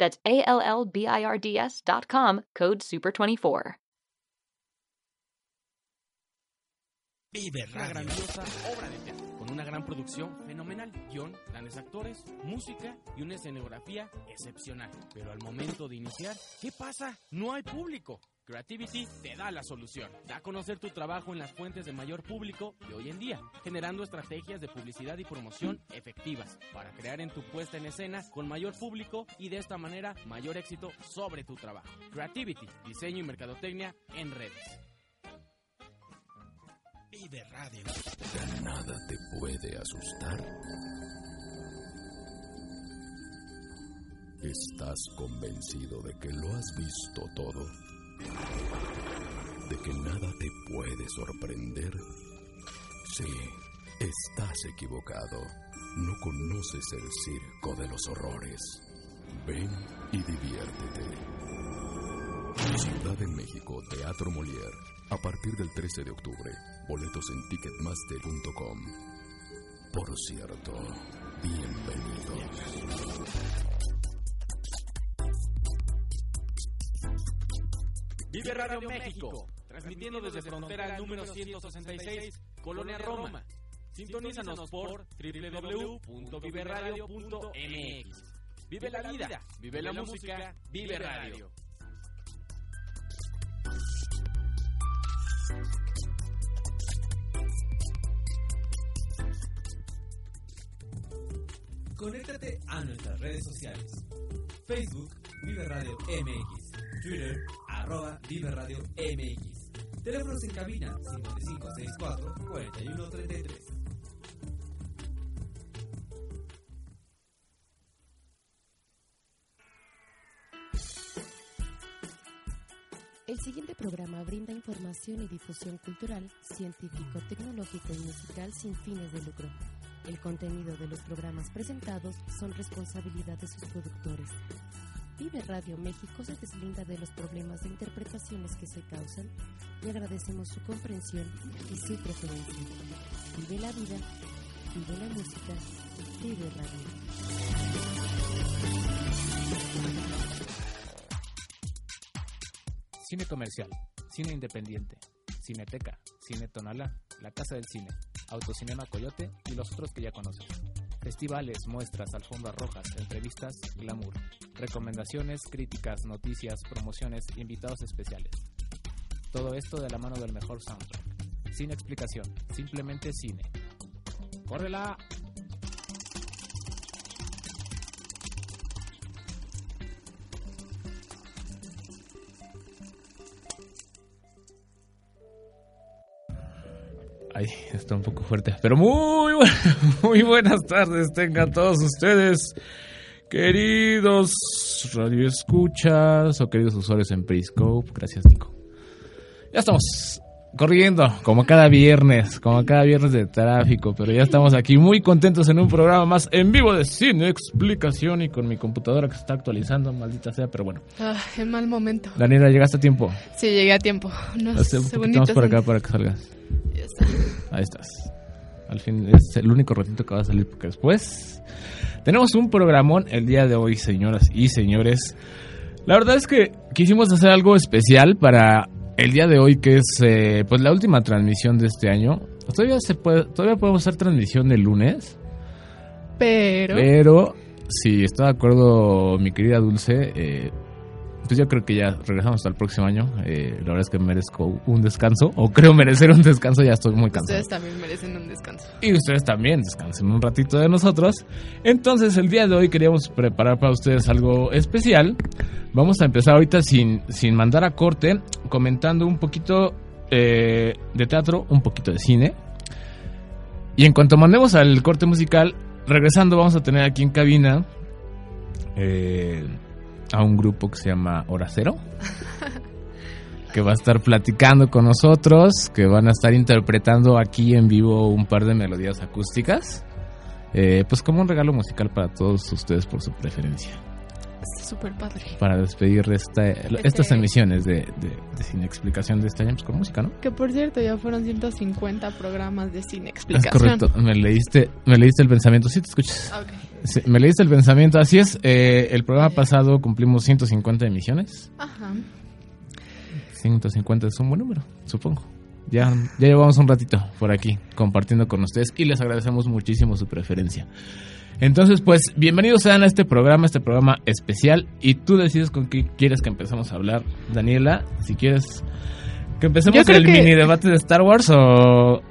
That's A-L-L-B-I-R-D-S dot com, code SUPER24. Vive Una grandiosa obra de teatro, con una gran producción fenomenal, guion, grandes actores, música y una escenografía excepcional. Pero al momento de iniciar, ¿qué pasa? No hay público. Creativity te da la solución. Da a conocer tu trabajo en las fuentes de mayor público de hoy en día, generando estrategias de publicidad y promoción efectivas para crear en tu puesta en escena con mayor público y de esta manera mayor éxito sobre tu trabajo. Creativity, diseño y mercadotecnia en redes. Vive Radio. Nada te puede asustar. ¿Estás convencido de que lo has visto todo? ¿De que nada te puede sorprender? Sí, estás equivocado. No conoces el circo de los horrores. Ven y diviértete. Ciudad de México, Teatro Molière. A partir del 13 de octubre, boletos en ticketmaster.com. Por cierto, bienvenidos. Vive Radio México, transmitiendo desde frontera número 166, Colonia Roma. Sintonízanos por www.viveradio.mx. Vive la vida, vive la música, vive radio. Conéctate a nuestras redes sociales. Facebook, Vive Radio MX. Twitter, arroba Vive Radio MX. Teléfonos en cabina 5564-4133. El siguiente programa brinda información y difusión cultural, científico, tecnológico y musical sin fines de lucro. El contenido de los programas presentados son responsabilidad de sus productores. Vive Radio México se deslinda de los problemas de interpretaciones que se causan y agradecemos su comprensión y su preferencia. Vive la vida, vive la música, vive radio. Cine comercial, cine independiente, Cineteca, Cine Tonala, La Casa del Cine, Autocinema Coyote y los otros que ya conoces. Festivales, muestras, alfombras rojas, entrevistas, glamour, recomendaciones, críticas, noticias, promociones, invitados especiales. Todo esto de la mano del mejor soundtrack. Sin explicación, simplemente cine. ¡Córrela! Ay, está un poco fuerte. Pero muy, muy buenas tardes tengan todos ustedes, queridos radioescuchas o queridos usuarios en Periscope. Gracias, Nico. Ya estamos corriendo, como cada viernes, como cada viernes de tráfico, pero ya estamos aquí muy contentos en un programa más en vivo de Cine Explicación y con mi computadora que se está actualizando, maldita sea, pero bueno. Ah, en mal momento. Daniela, llegaste a tiempo. Sí, llegué a tiempo. Unos Hace segunditos. por acá para que salgas. Ya está. Ahí estás. Al fin es el único ratito que va a salir porque después tenemos un programón el día de hoy, señoras y señores. La verdad es que quisimos hacer algo especial para el día de hoy, que es eh, pues la última transmisión de este año. Todavía se puede, todavía podemos hacer transmisión el lunes, Pero. pero si está de acuerdo mi querida Dulce, eh, pues yo creo que ya regresamos hasta el próximo año. Eh, la verdad es que merezco un descanso, o creo merecer un descanso, ya estoy muy cansado. Ustedes también merecen un descanso. Y ustedes también descansen un ratito de nosotros. Entonces, el día de hoy queríamos preparar para ustedes algo especial. Vamos a empezar ahorita sin, sin mandar a corte, comentando un poquito eh, de teatro, un poquito de cine. Y en cuanto mandemos al corte musical, regresando vamos a tener aquí en cabina eh, a un grupo que se llama Hora Cero. que va a estar platicando con nosotros, que van a estar interpretando aquí en vivo un par de melodías acústicas. Eh, pues como un regalo musical para todos ustedes por su preferencia. Está súper padre. Para despedir esta, estas emisiones de, de, de Sin Explicación de este año pues, con música, ¿no? Que por cierto, ya fueron 150 programas de Sin Es Explicación. correcto, me leíste, me leíste el pensamiento, sí te escuchas. Ok. Sí, me leíste el pensamiento, así es. eh, el programa pasado cumplimos 150 emisiones. Ajá. 150 es un buen número, supongo. Ya, ya llevamos un ratito por aquí compartiendo con ustedes y les agradecemos muchísimo su preferencia. Entonces, pues, bienvenidos sean a este programa, este programa especial. Y tú decides con qué quieres que empezamos a hablar, Daniela. Si quieres que empecemos creo el que- mini debate de Star Wars o,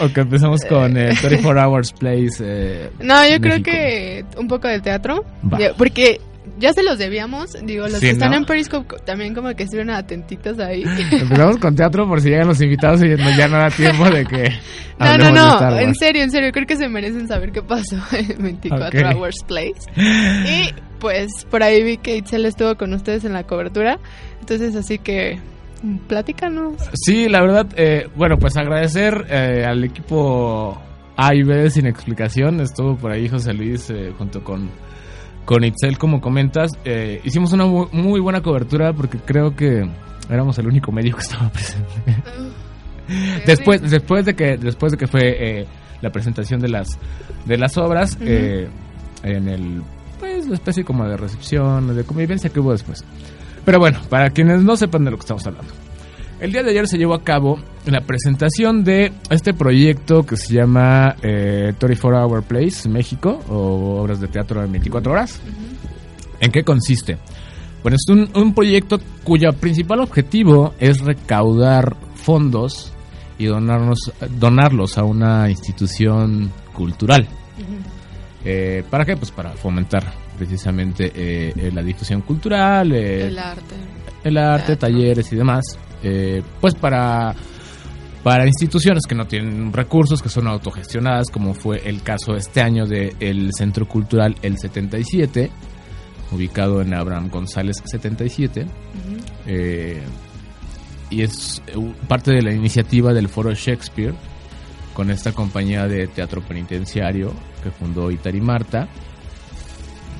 o que empecemos con eh, 24 Hours Plays. eh, No, yo creo que un poco de teatro. Va. Porque ya se los debíamos. Digo, los Sí, que están ¿no? en Periscope co- también como que estuvieron atentitos ahí. Empezamos con teatro por si llegan los invitados y ya no da tiempo de que. No, no, no, en serio, en serio, creo que se merecen saber qué pasó en 24 Ok. Hours Place. Y pues por ahí vi que Itzel estuvo con ustedes en la cobertura, entonces así que mm, platícanos. Sí, la verdad, eh, bueno, pues agradecer eh, al equipo A y B sin explicación. Estuvo por ahí José Luis eh, junto con, con Itzel, como comentas. Eh, hicimos una mu- muy buena cobertura porque creo que éramos el único medio que estaba presente. después, después de que, después de que fue eh, la presentación de las, de las obras, eh, en el, pues, la especie como de recepción, de convivencia que hubo después. Pero bueno, para quienes no sepan de lo que estamos hablando. El día de ayer se llevó a cabo la presentación de este proyecto que se llama eh, 24 Hour Plays México o obras de teatro en 24 horas. ¿En qué consiste? Bueno, es un, un proyecto cuyo principal objetivo es recaudar fondos y donarnos, donarlos a una institución cultural. Eh, ¿Para qué? Pues para fomentar precisamente eh, eh, la difusión cultural, eh, El arte. el arte, talleres y demás, eh, pues para, para instituciones que no tienen recursos, que son autogestionadas, como fue el caso este año del Centro Cultural El 77, ubicado en Abraham González 77, eh, y es eh, parte de la iniciativa del Foro Shakespeare, con esta compañía de teatro penitenciario que fundó Itari Marta.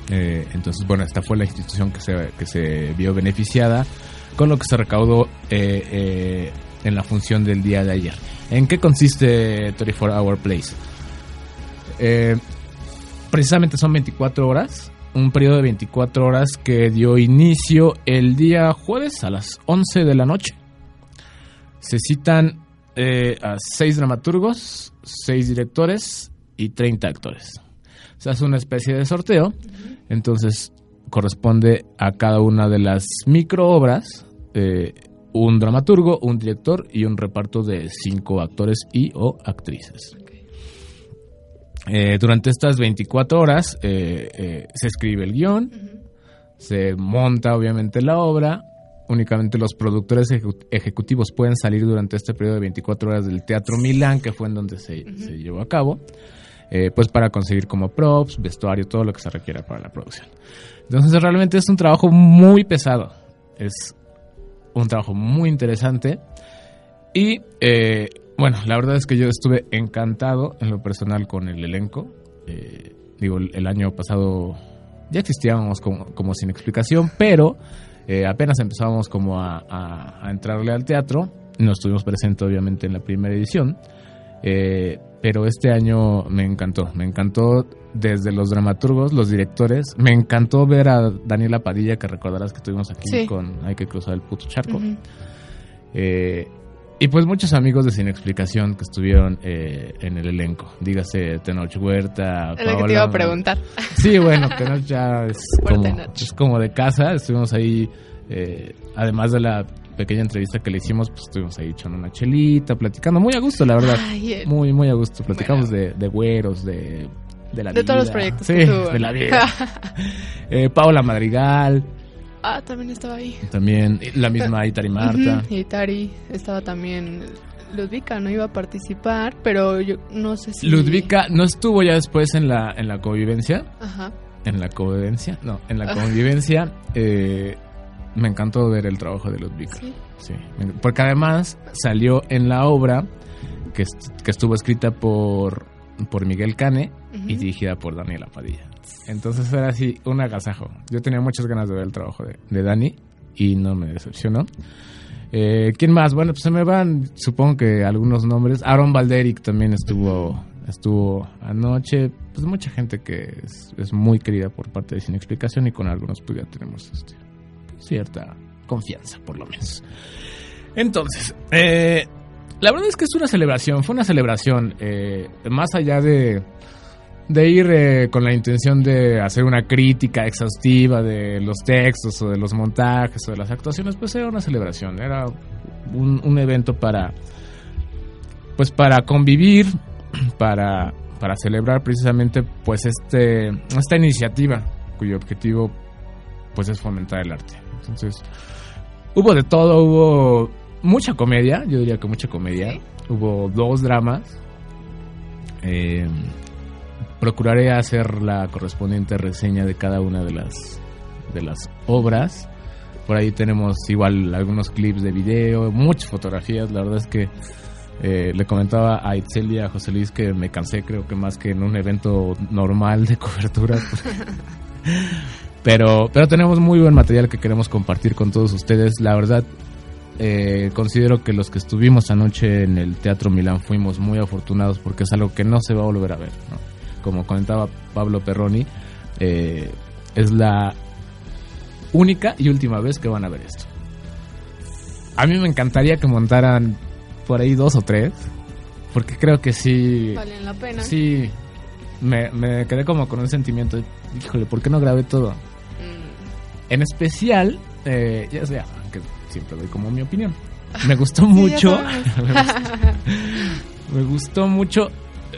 Eh, entonces, bueno, esta fue la institución que se, que se vio beneficiada con lo que se recaudó eh, eh, en la función del día de ayer. ¿En qué consiste 24 Hour Place? Eh, precisamente son 24 horas, un periodo de 24 horas que dio inicio el día jueves a las 11 de la noche. Se citan a 6 dramaturgos, 6 directores y 30 actores. Se hace una especie de sorteo, entonces corresponde a cada una de las microobras eh, un dramaturgo, un director y un reparto de cinco actores y o actrices. Eh, durante estas 24 horas eh, se escribe el guion, se monta obviamente la obra, únicamente los productores ejecu- ejecutivos pueden salir durante este periodo de 24 horas del Teatro Milán, que fue en donde se, se llevó a cabo, eh, pues para conseguir como props, vestuario, todo lo que se requiera para la producción. Entonces realmente es un trabajo muy pesado, es un trabajo muy interesante y eh, bueno, la verdad es que yo estuve encantado en lo personal con el elenco. Eh, digo, el, año pasado ya existíamos como, como sin explicación, pero eh, apenas empezábamos como a, a- a entrarle al teatro. No estuvimos presentes obviamente en la primera edición, eh, pero este año me encantó, me encantó desde los dramaturgos, los directores, me encantó ver a Daniela Padilla, que recordarás que estuvimos aquí Sí. con Hay que cruzar el puto charco. Eh, Y pues muchos amigos de Sin Explicación que estuvieron eh, en el elenco. Dígase Tenoch Huerta, lo que te iba a preguntar. Sí, bueno, Tenoch ya como, es como de casa. Estuvimos ahí, eh, además de la pequeña entrevista que le hicimos, pues estuvimos ahí echando una chelita, platicando. Muy a gusto, la verdad. Ay, el- Muy, muy a gusto. Platicamos de, de güeros, de, de la De todos los vida. proyectos Sí, que tuvo. de la vida. eh, Paola Madrigal, ah, también estaba ahí. también la misma Itari Marta. Ujú, Y Tari estaba también. Ludvika no iba a participar, pero yo no sé si. Ludvika no estuvo ya después en la, en la convivencia. Ajá. En la convivencia, no, en la convivencia. eh, me encantó ver el trabajo de Ludvika. Sí. Porque además salió en la obra que, que estuvo escrita por, por Miguel Cane y dirigida por Daniela Padilla. Entonces era así un agasajo. Yo tenía muchas ganas de ver el trabajo de, de Dani y no me decepcionó. Eh, ¿Quién más? Bueno, pues se me van, supongo que algunos nombres. Aaron Valderic también estuvo estuvo anoche. Pues mucha gente que es, es muy querida por parte de Sin Explicación y con algunos pues ya tenemos este, cierta confianza, por lo menos. Entonces, eh, la verdad es que es una celebración, fue una celebración, eh, más allá de, de ir eh, con la intención de hacer una crítica exhaustiva de los textos o de los montajes o de las actuaciones, pues era una celebración, era un, un evento para, pues para convivir, para, para celebrar precisamente pues este, esta iniciativa cuyo objetivo pues es fomentar el arte. Entonces, hubo de todo, hubo mucha comedia, yo diría que mucha comedia. Hubo dos dramas. Eh, procuraré hacer la correspondiente reseña de cada una de las de las obras. Por ahí tenemos igual algunos clips de video, muchas fotografías. La verdad es que eh, le comentaba a Itzel y a José Luis que me cansé, creo que más que en un evento normal de cobertura. pero, pero tenemos muy buen material que queremos compartir con todos ustedes. La verdad, eh, considero que los que estuvimos anoche en el Teatro Milán fuimos muy afortunados porque es algo que no se va a volver a ver. ¿no? Como comentaba Pablo Perroni, eh, es la única y última vez que van a ver esto. A mí me encantaría que montaran por ahí dos o tres, porque creo que sí, Valen la pena. sí, me, me quedé como con un sentimiento, de, híjole, ¿por qué no grabé todo? En especial, eh, ya sea, que siempre doy como mi opinión. Me gustó mucho. me gustó mucho,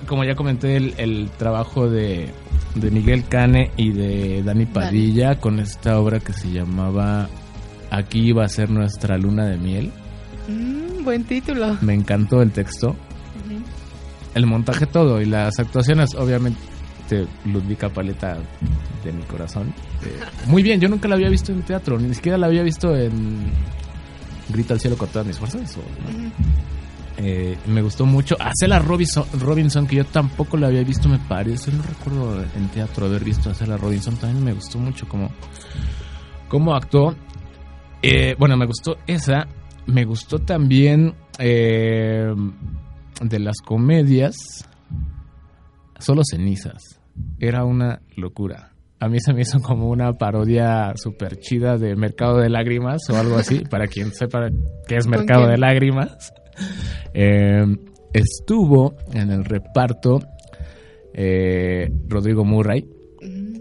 como ya comenté, el, el trabajo de, de Miguel Cane y de Dani Padilla con esta obra que se llamaba Aquí iba a ser nuestra luna de miel. Mm, buen título. Me encantó el texto, el montaje todo y las actuaciones, obviamente. Ludvika Paleta de mi corazón. Eh, muy bien, yo nunca la había visto en teatro, ni siquiera la había visto en Grita al cielo con todas mis fuerzas. o. Eh, me gustó mucho. A Cela Robinson, Robinson, que yo tampoco la había visto, me parece. No recuerdo en teatro haber visto a Cela Robinson. También me gustó mucho cómo, cómo actuó. Eh, bueno, me gustó esa. Me gustó también eh, de las comedias. Solo cenizas. Era una locura. A mí se me hizo como una parodia súper chida de Mercado de Lágrimas o algo así, para quien sepa qué es ¿Con Mercado quién? de Lágrimas. Eh, estuvo en el reparto eh, Rodrigo Murray, Mm,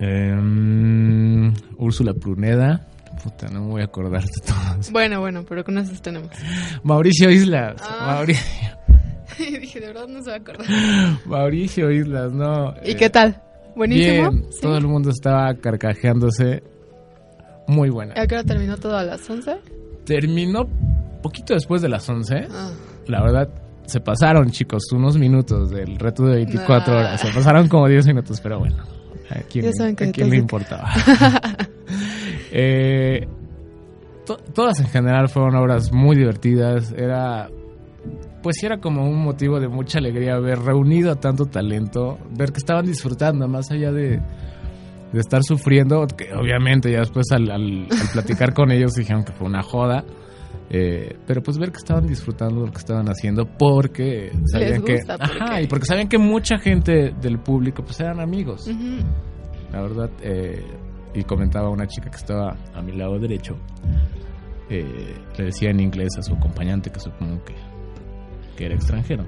eh, Úrsula Pruneda, puta, no me voy a acordar de todos. Bueno, bueno, pero con esos tenemos. Mauricio Islas, Ah. Mauricio, Dije, de verdad no se va a acordar. Mauricio Islas, no. ¿Y eh, qué tal? ¿Buenísimo? Bien, ¿Sí? todo el mundo estaba carcajeándose. Muy buena. ¿A qué hora terminó todo a las 11? Terminó poquito después de las 11. Ah, La verdad, se pasaron, chicos, unos minutos del reto de 24 Nah. horas. Se pasaron como 10 minutos, pero bueno. ¿A quién, Ya saben que a quién le importaba? Eh, to- todas en general fueron obras muy divertidas. Era. Pues sí, era como un motivo de mucha alegría ver reunido a tanto talento, ver que estaban disfrutando, más allá de, de estar sufriendo, que obviamente ya después al, al- al platicar con ellos dijeron que fue una joda, eh, pero pues ver que estaban disfrutando lo que estaban haciendo porque sabían que... porque- Ajá, y porque sabían que mucha gente del público pues eran amigos. La verdad, eh, y comentaba una chica que estaba a mi lado derecho, eh, le decía en inglés a su acompañante, que supongo que, que era extranjero,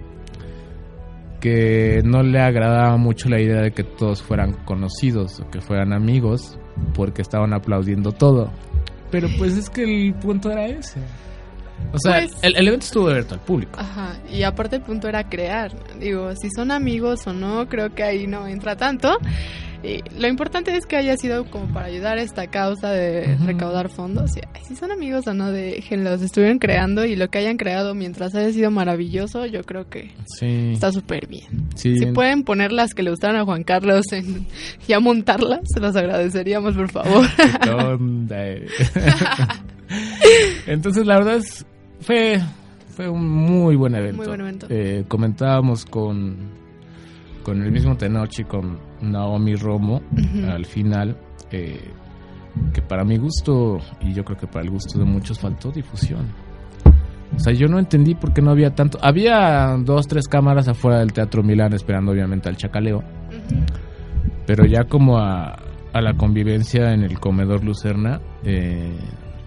que no le agradaba mucho la idea de que todos fueran conocidos o que fueran amigos porque estaban aplaudiendo todo. Pero pues es que el punto era ese. O sea, Pues- el, el evento estuvo abierto al público. Ajá, y aparte el punto era crear. Digo, si son amigos o no, creo que ahí no entra tanto. Y lo importante es que haya sido como para ayudar a esta causa de recaudar fondos. Y, ay, si son amigos o no, déjenlos. Estuvieron creando y lo que hayan creado mientras haya sido maravilloso, yo creo que Sí, está súper bien. sí. Si pueden poner las que le gustaron a Juan Carlos en, y a montarlas, se las agradeceríamos, por favor. Entonces, la verdad es, fue, fue un muy buen evento. Muy buen evento. Eh, comentábamos con, con el mismo Tenochi, con Naomi Romo, al final, eh, que para mi gusto, y yo creo que para el gusto de muchos, faltó difusión. O sea, yo no entendí por qué no había tanto. Había dos, tres cámaras afuera del Teatro Milán esperando obviamente al chacaleo. Pero ya como a, a la convivencia en el comedor Lucerna, eh,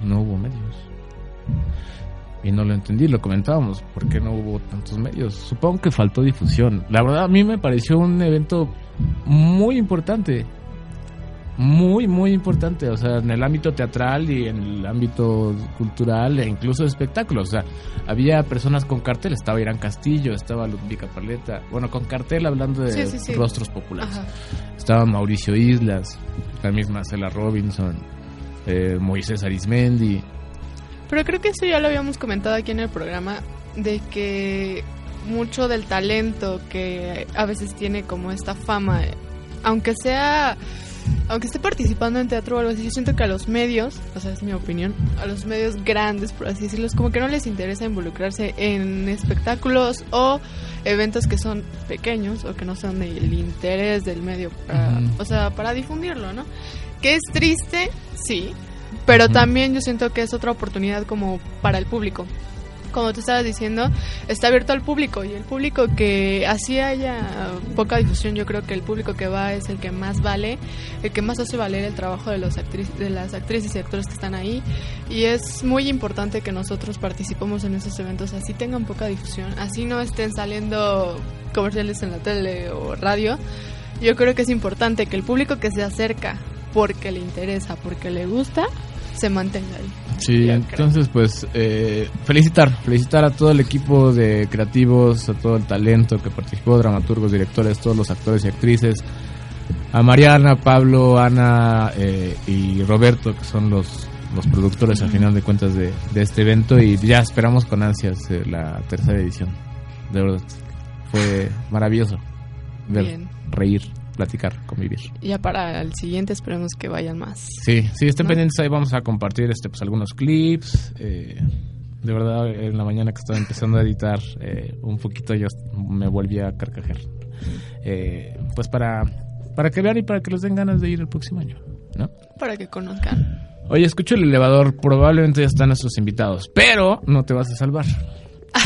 no hubo medios. Y no lo entendí, lo comentábamos, ¿por qué no hubo tantos medios? Supongo que faltó difusión. La verdad a mí me pareció un evento muy importante. Muy, muy importante. O sea, en el ámbito teatral y en el ámbito cultural e incluso de espectáculos. O sea, había personas con cartel, estaba Irán Castillo, estaba Ludvika Paleta. Bueno, con cartel hablando de Sí, sí, sí. rostros populares. Ajá. Estaba Mauricio Islas, la misma Cela Robinson, eh, Moisés Arismendi. Pero creo que eso ya lo habíamos comentado aquí en el programa, de que mucho del talento que a veces tiene como esta fama, aunque sea, aunque esté participando en teatro o algo así, yo siento que a los medios, o sea, es mi opinión, a los medios grandes, por así decirlo, como que no les interesa involucrarse en espectáculos o eventos que son pequeños o que no son del interés del medio, para, o sea, para difundirlo, ¿no? Que es triste, sí, pero también yo siento que es otra oportunidad como para el público. Como tú estabas diciendo, está abierto al público y el público que así haya poca difusión, yo creo que el público que va es el que más vale, el que más hace valer el trabajo de, los de las actrices y actores que están ahí. Y es muy importante que nosotros participemos en esos eventos, así tengan poca difusión, así no estén saliendo comerciales en la tele o radio. Yo creo que es importante que el público que se acerca porque le interesa, porque le gusta, se mantenga ahí. Sí, entonces pues eh, felicitar, felicitar a todo el equipo de creativos, a todo el talento que participó, dramaturgos, directores, todos los actores y actrices, a Mariana, Pablo, Ana eh, y Roberto, que son los, los productores al final de cuentas de, de este evento y ya esperamos con ansias eh, la tercera edición, de verdad. Fue maravilloso ver, Bien. reír, platicar, convivir. Ya para el siguiente esperemos que vayan más. Sí, sí, estén ¿No? pendientes, ahí vamos a compartir este pues algunos clips. eh, de verdad, en la mañana que estaba empezando a editar, eh, un poquito yo me volví a carcajear. Eh, pues para, para que vean y para que les den ganas de ir el próximo año, ¿no? Para que conozcan. Oye, escucho el elevador, probablemente ya están nuestros invitados, pero no te vas a salvar.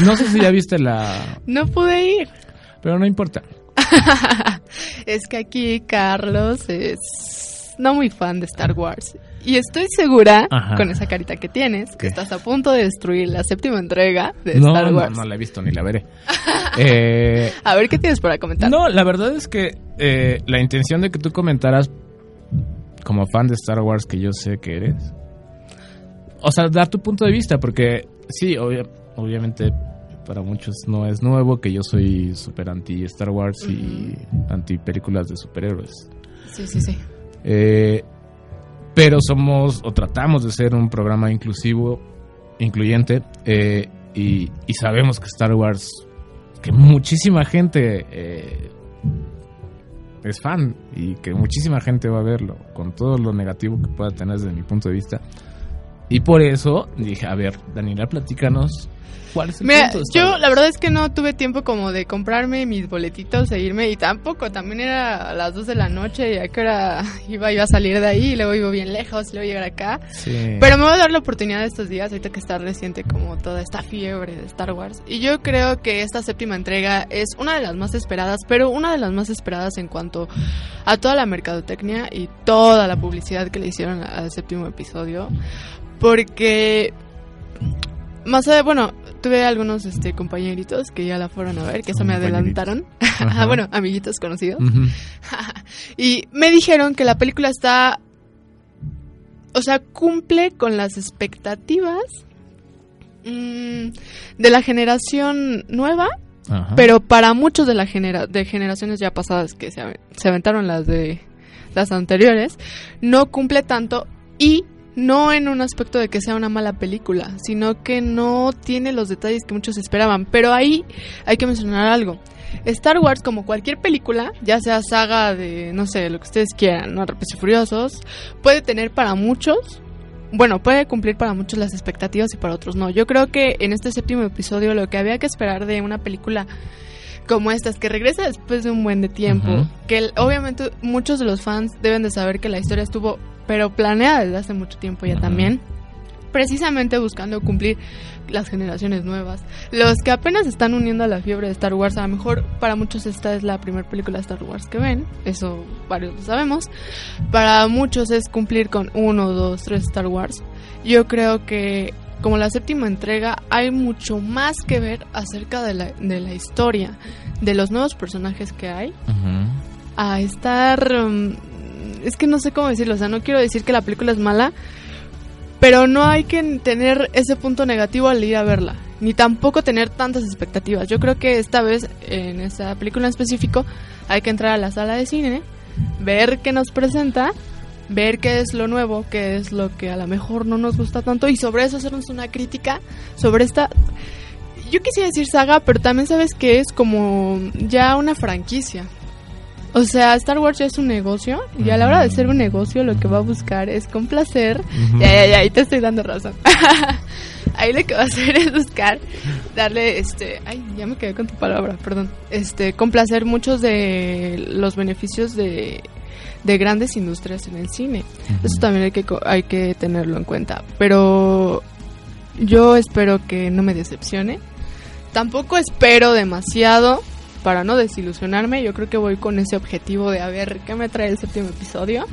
No sé si ya viste la... No pude ir. Pero no importa. es que aquí Carlos es no muy fan de Star Wars. Y estoy segura, Ajá. con esa carita que tienes, que estás a punto de destruir la séptima entrega de No, Star no, Wars. no la he visto ni la veré. Eh, A ver qué tienes para comentar. No, la verdad es que eh, la intención de que tú comentaras como fan de Star Wars que yo sé que eres, o sea, dar tu punto de vista, porque sí, obvia- obviamente para muchos no es nuevo que yo soy súper anti Star Wars y anti películas de superhéroes. Sí, sí, sí. Eh, pero somos o tratamos de ser un programa inclusivo, incluyente, eh, y, y sabemos que Star Wars, que muchísima gente eh, es fan y que muchísima gente va a verlo, con todo lo negativo que pueda tener desde mi punto de vista. Y por eso dije, a ver, Daniela, platícanos cuál es el Mira, punto de Star yo la verdad es que no tuve tiempo como de comprarme mis boletitos e irme y tampoco, también era a las 2 de la noche y a qué hora iba yo a salir de ahí y luego iba bien lejos y luego llegar acá. Sí. Pero me voy a dar la oportunidad estos días, ahorita que está reciente como toda esta fiebre de Star Wars. Y yo creo que esta séptima entrega es una de las más esperadas, pero una de las más esperadas en cuanto a toda la mercadotecnia y toda la publicidad que le hicieron al séptimo episodio. Porque más allá, bueno, tuve algunos este compañeritos que ya la fueron a ver, que eso me adelantaron. Bueno, amiguitos conocidos. Y me dijeron que la película está o sea, cumple con las expectativas mm, de la generación nueva, Ajá. pero para muchos de la genera de generaciones ya pasadas que se, se aventaron las de las anteriores, no cumple tanto y no en un aspecto de que sea una mala película, sino que no tiene los detalles que muchos esperaban. Pero ahí hay que mencionar algo. Star Wars, como cualquier película, ya sea saga de, no sé, lo que ustedes quieran, ¿no? Rápidos y Furiosos, puede tener para muchos, bueno, puede cumplir para muchos las expectativas y para otros no. Yo creo que en este séptimo episodio lo que había que esperar de una película como esta es que regresa después de un buen de tiempo, que el- obviamente muchos de los fans deben de saber que la historia estuvo pero planeada desde hace mucho tiempo ya Ujú. también, precisamente buscando cumplir las generaciones nuevas. Los que apenas están uniendo a la fiebre de Star Wars, a lo mejor para muchos esta es la primera película de Star Wars que ven, eso varios lo sabemos. Para muchos es cumplir con uno, dos, tres Star Wars. Yo creo que como la séptima entrega hay mucho más que ver acerca de la, de la historia, de los nuevos personajes que hay, Ujú. a estar... um, es que no sé cómo decirlo, o sea, no quiero decir que la película es mala, pero no hay que tener ese punto negativo al ir a verla, ni tampoco tener tantas expectativas. Yo creo que esta vez, en esta película en específico, hay que entrar a la sala de cine, ver qué nos presenta, ver qué es lo nuevo, qué es lo que a lo mejor no nos gusta tanto, y sobre eso hacernos una crítica sobre esta... Yo quisiera decir saga, pero también sabes que es como ya una franquicia. O sea, Star Wars ya es un negocio y a la hora de ser un negocio lo que va a buscar es complacer. Ya, ya, ya, ahí te estoy dando razón. ahí lo que va a hacer es buscar darle, este, ay, ya me quedé con tu palabra, perdón. Este, complacer muchos de los beneficios de, de grandes industrias en el cine. Eso también hay que, hay que tenerlo en cuenta. Pero yo espero que no me decepcione. Tampoco espero demasiado para no desilusionarme. Yo creo que voy con ese objetivo de a ver qué me trae el séptimo episodio.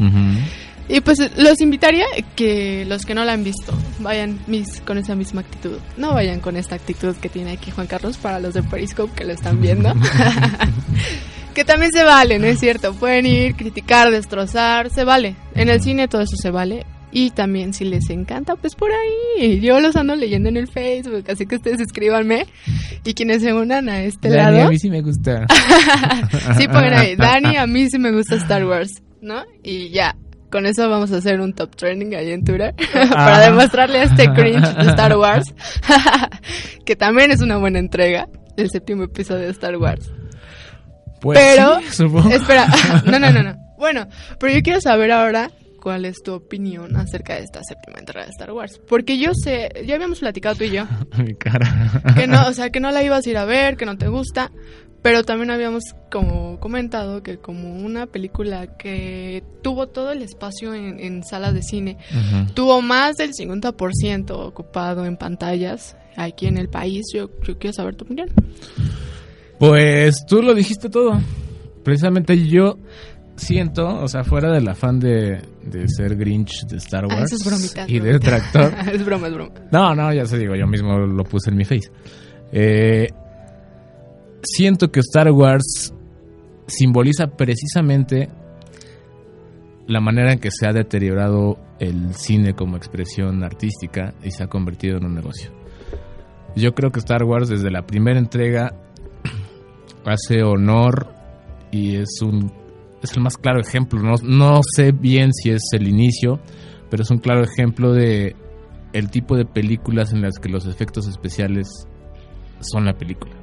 Y pues los invitaría que los que no la han visto vayan mis, con esa misma actitud. No vayan con esta actitud que tiene aquí Juan Carlos para los de Periscope que lo están viendo. que también se vale, ¿no es cierto? Pueden ir, criticar, destrozar, se vale. En el cine todo eso se vale. Y también si les encanta, pues por ahí. Yo los ando leyendo en el Facebook, así que ustedes escríbanme. Y quienes se unan a este Dani, lado. a mí sí me gusta. sí, pongan ahí. Dani, a mí sí me gusta Star Wars, ¿no? Y ya, con eso vamos a hacer un top trending ahí en Twitter para Ah. demostrarle a este cringe de Star Wars que también es una buena entrega del séptimo episodio de Star Wars. Pues Pero, sí, espera, no, no, no, no. Bueno, pero yo quiero saber ahora cuál es tu opinión acerca de esta séptima entrega de Star Wars. Porque yo sé, ya habíamos platicado tú y yo, Mi cara. que no, o sea, que no la ibas a ir a ver, que no te gusta, pero también habíamos como comentado que como una película que tuvo todo el espacio en, en salas de cine, Ujú. tuvo más del 50% ocupado en pantallas aquí en el país, yo, yo quiero saber tu opinión. Pues tú lo dijiste todo. Precisamente yo siento, o sea, fuera del afán de, de ser Grinch de Star Ah, Wars eso es bromita. y es de bromita. detractor. es broma, es broma. No, no, ya se digo, yo mismo lo puse en mi face. Eh, siento que Star Wars simboliza precisamente la manera en que se ha deteriorado el cine como expresión artística y se ha convertido en un negocio. Yo creo que Star Wars desde la primera entrega hace honor y es un es el más claro ejemplo. No, no sé bien si es el inicio, pero es un claro ejemplo de el tipo de películas en las que los efectos especiales son la película.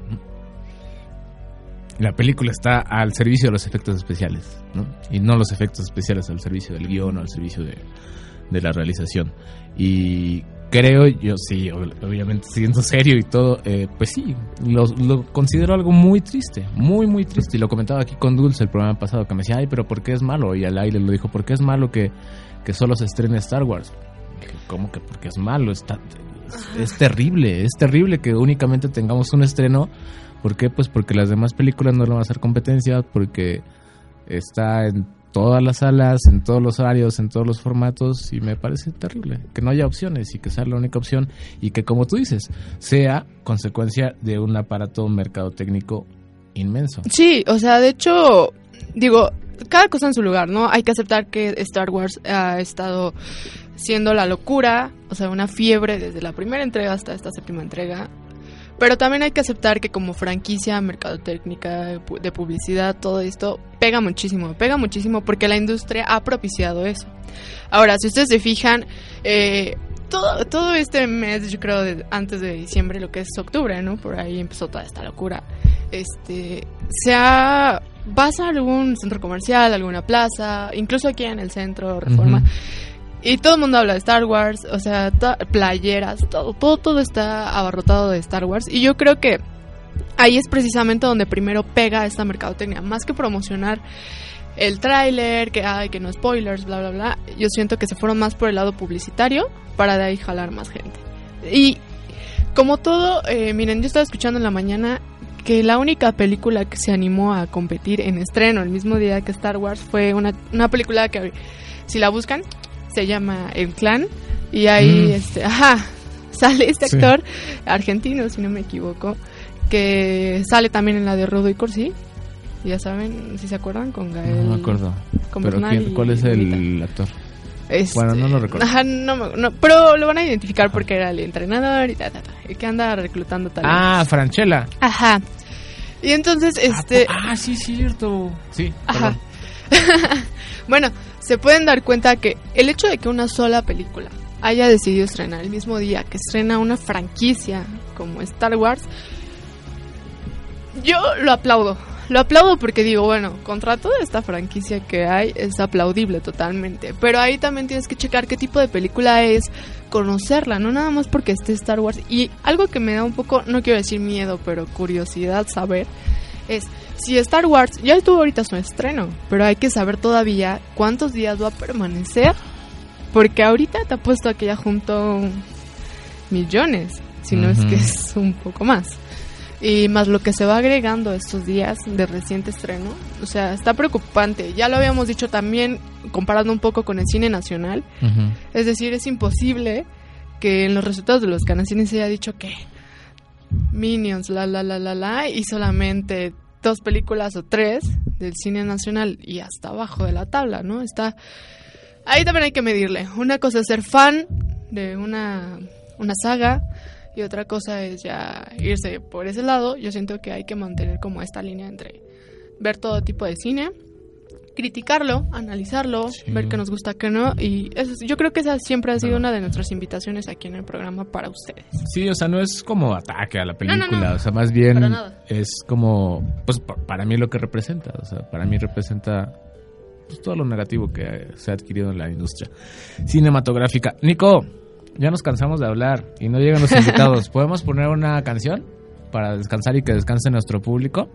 La película está al servicio de los efectos especiales, ¿no? y no los efectos especiales al servicio del guion o al servicio de, de la realización. Y creo, yo sí, ob- obviamente siendo serio y todo, eh, pues sí, lo, considero algo muy triste, muy, muy triste. Y lo comentaba aquí con Dulce el programa pasado, que me decía, ay, pero ¿por qué es malo? Y al aire lo dijo, ¿por qué es malo que, que solo se estrene Star Wars? Dije, ¿Cómo que porque es malo? Está, es, es terrible, es terrible que únicamente tengamos un estreno. ¿Por qué? Pues porque las demás películas no le van a hacer competencia, porque está en todas las salas, en todos los horarios, en todos los formatos y me parece terrible que no haya opciones y que sea la única opción y que como tú dices, sea consecuencia de un aparato mercadotécnico inmenso. Sí, o sea, de hecho, digo, cada cosa en su lugar, ¿no? Hay que aceptar que Star Wars ha estado siendo la locura, o sea, una fiebre desde la primera entrega hasta esta séptima entrega. Pero también hay que aceptar que como franquicia, mercadotécnica, pu- de publicidad, todo esto pega muchísimo, pega muchísimo porque la industria ha propiciado eso. Ahora, si ustedes se fijan, eh, todo, todo este mes, yo creo, antes de diciembre, lo que es octubre, ¿no? Por ahí empezó toda esta locura. Este, se ha, vas a algún centro comercial, alguna plaza, incluso aquí en el centro Reforma. Y todo el mundo habla de Star Wars, o sea, playeras, todo, todo, todo está abarrotado de Star Wars. Y yo creo que ahí es precisamente donde primero pega esta mercadotecnia. Más que promocionar el tráiler, que hay, que no spoilers, bla, bla, bla. Yo siento que se fueron más por el lado publicitario para de ahí jalar más gente. Y como todo, eh, miren, yo estaba escuchando en la mañana que la única película que se animó a competir en estreno el mismo día que Star Wars fue una, una película que, si la buscan, se llama El Clan. Y ahí, Mm. este, ajá, sale este Sí. actor argentino, si no me equivoco, que sale también en la de Rodo y Corsi. Ya saben, si se acuerdan, con Gael. No me acuerdo. Con Pero quién- ¿cuál es el actor? Este, Bueno, no lo recuerdo. Ajá, no, no, pero lo van a identificar porque era el entrenador y ta, ta, ta, el que anda reclutando talentos. Ah, Franchella. Ajá. Y entonces, este, Ah, sí, cierto. Sí, Ajá. bueno, se pueden dar cuenta que el hecho de que una sola película haya decidido estrenar el mismo día que estrena una franquicia como Star Wars, yo lo aplaudo. Lo aplaudo porque digo, bueno, contra toda esta franquicia que hay es aplaudible totalmente. Pero ahí también tienes que checar qué tipo de película es, conocerla, no nada más porque esté Star Wars. Y algo que me da un poco, no quiero decir miedo, pero curiosidad saber, es si Star Wars ya tuvo ahorita su estreno, pero hay que saber todavía cuántos días va a permanecer. Porque ahorita te ha puesto a que ya junto millones, si no es que es un poco más. Y más lo que se va agregando estos días de reciente estreno, o sea, está preocupante. Ya lo habíamos dicho también comparando un poco con el cine nacional. Es decir, es imposible que en los resultados de los canacines se haya dicho que Minions, la, la, la, la, la, y solamente dos películas o tres del cine nacional y hasta abajo de la tabla, ¿no? Está... Ahí también hay que medirle. Una cosa es ser fan de una, una saga y otra cosa es ya irse por ese lado. Yo siento que hay que mantener como esta línea entre ver todo tipo de cine, criticarlo, analizarlo, Sí. ver qué nos gusta, qué no. Y eso, es- yo creo que esa siempre ha sido una de nuestras invitaciones aquí en el programa para ustedes. Sí, o sea, no es como ataque a la película, no, no. o sea, más bien es como, pues pa- para mí lo que representa, o sea, para mí representa pues, todo lo negativo que se ha adquirido en la industria cinematográfica. Nico, ya nos cansamos de hablar y no llegan los invitados. ¿Podemos poner una canción para descansar y que descanse nuestro público?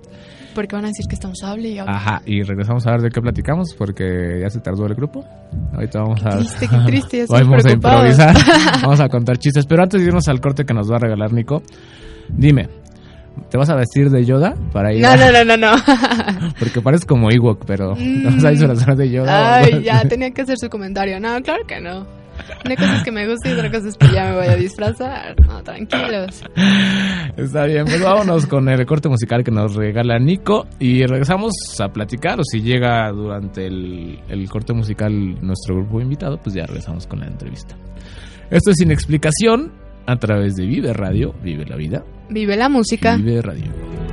Porque van a decir que estamos hable y hable. Ajá, y regresamos a ver de qué platicamos porque ya se tardó el grupo. Ahorita vamos a... Triste, qué triste, ya Vamos a improvisar, vamos a contar chistes. Pero antes de irnos al corte que nos va a regalar Nico, dime, ¿te vas a vestir de Yoda para ir? No, a- no, no, no, no. Porque pareces como Ewok, pero Mm. no sabes disfrazar de Yoda. Ay, ya tenía que hacer su comentario. No, claro que no. Una cosa es que me gusta y otra cosa es que ya me voy a disfrazar. No, tranquilos. Está bien, pues vámonos con el corte musical que nos regala Nico y regresamos a platicar o si llega durante el, el corte musical nuestro grupo invitado, pues ya regresamos con la entrevista. Esto es Sin Explicación a través de Vive Radio, Vive la Vida, Vive la música. Vive Radio.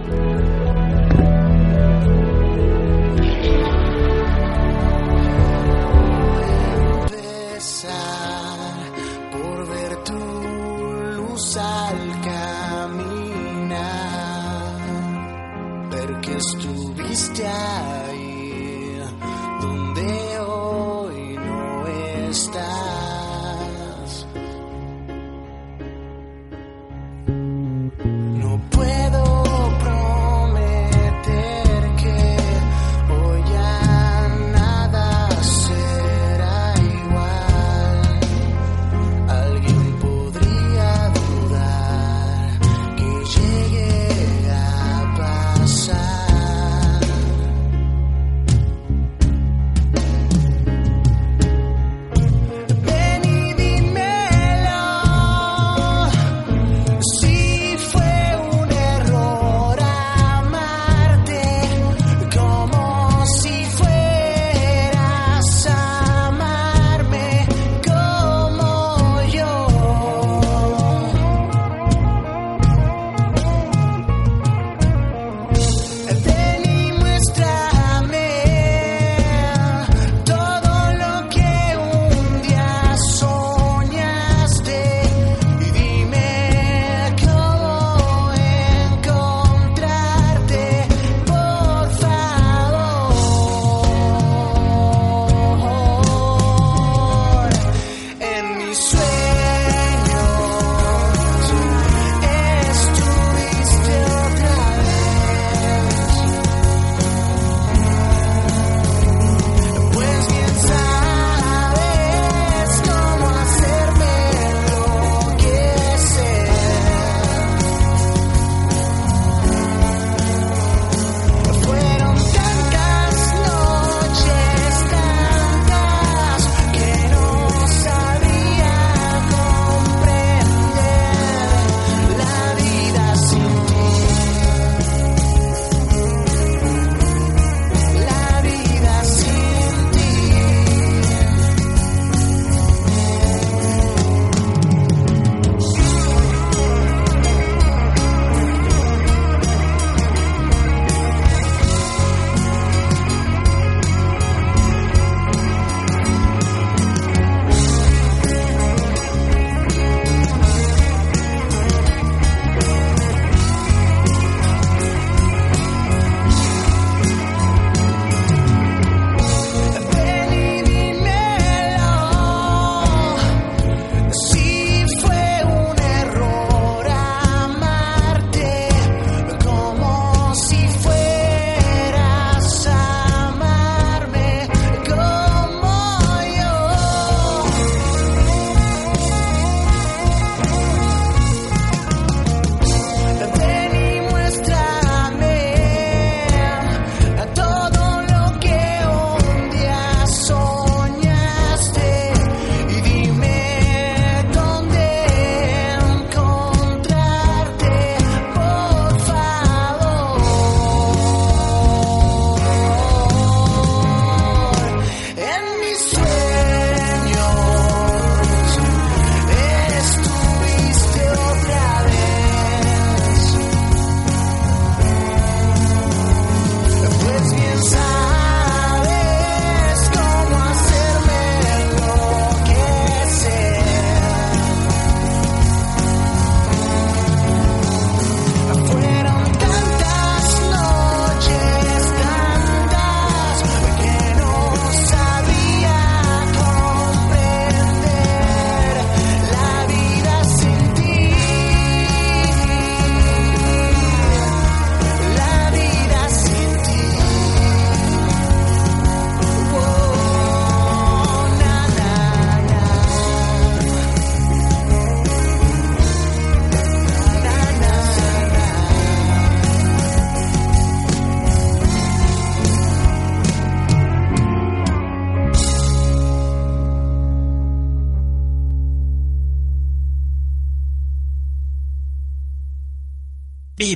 Ver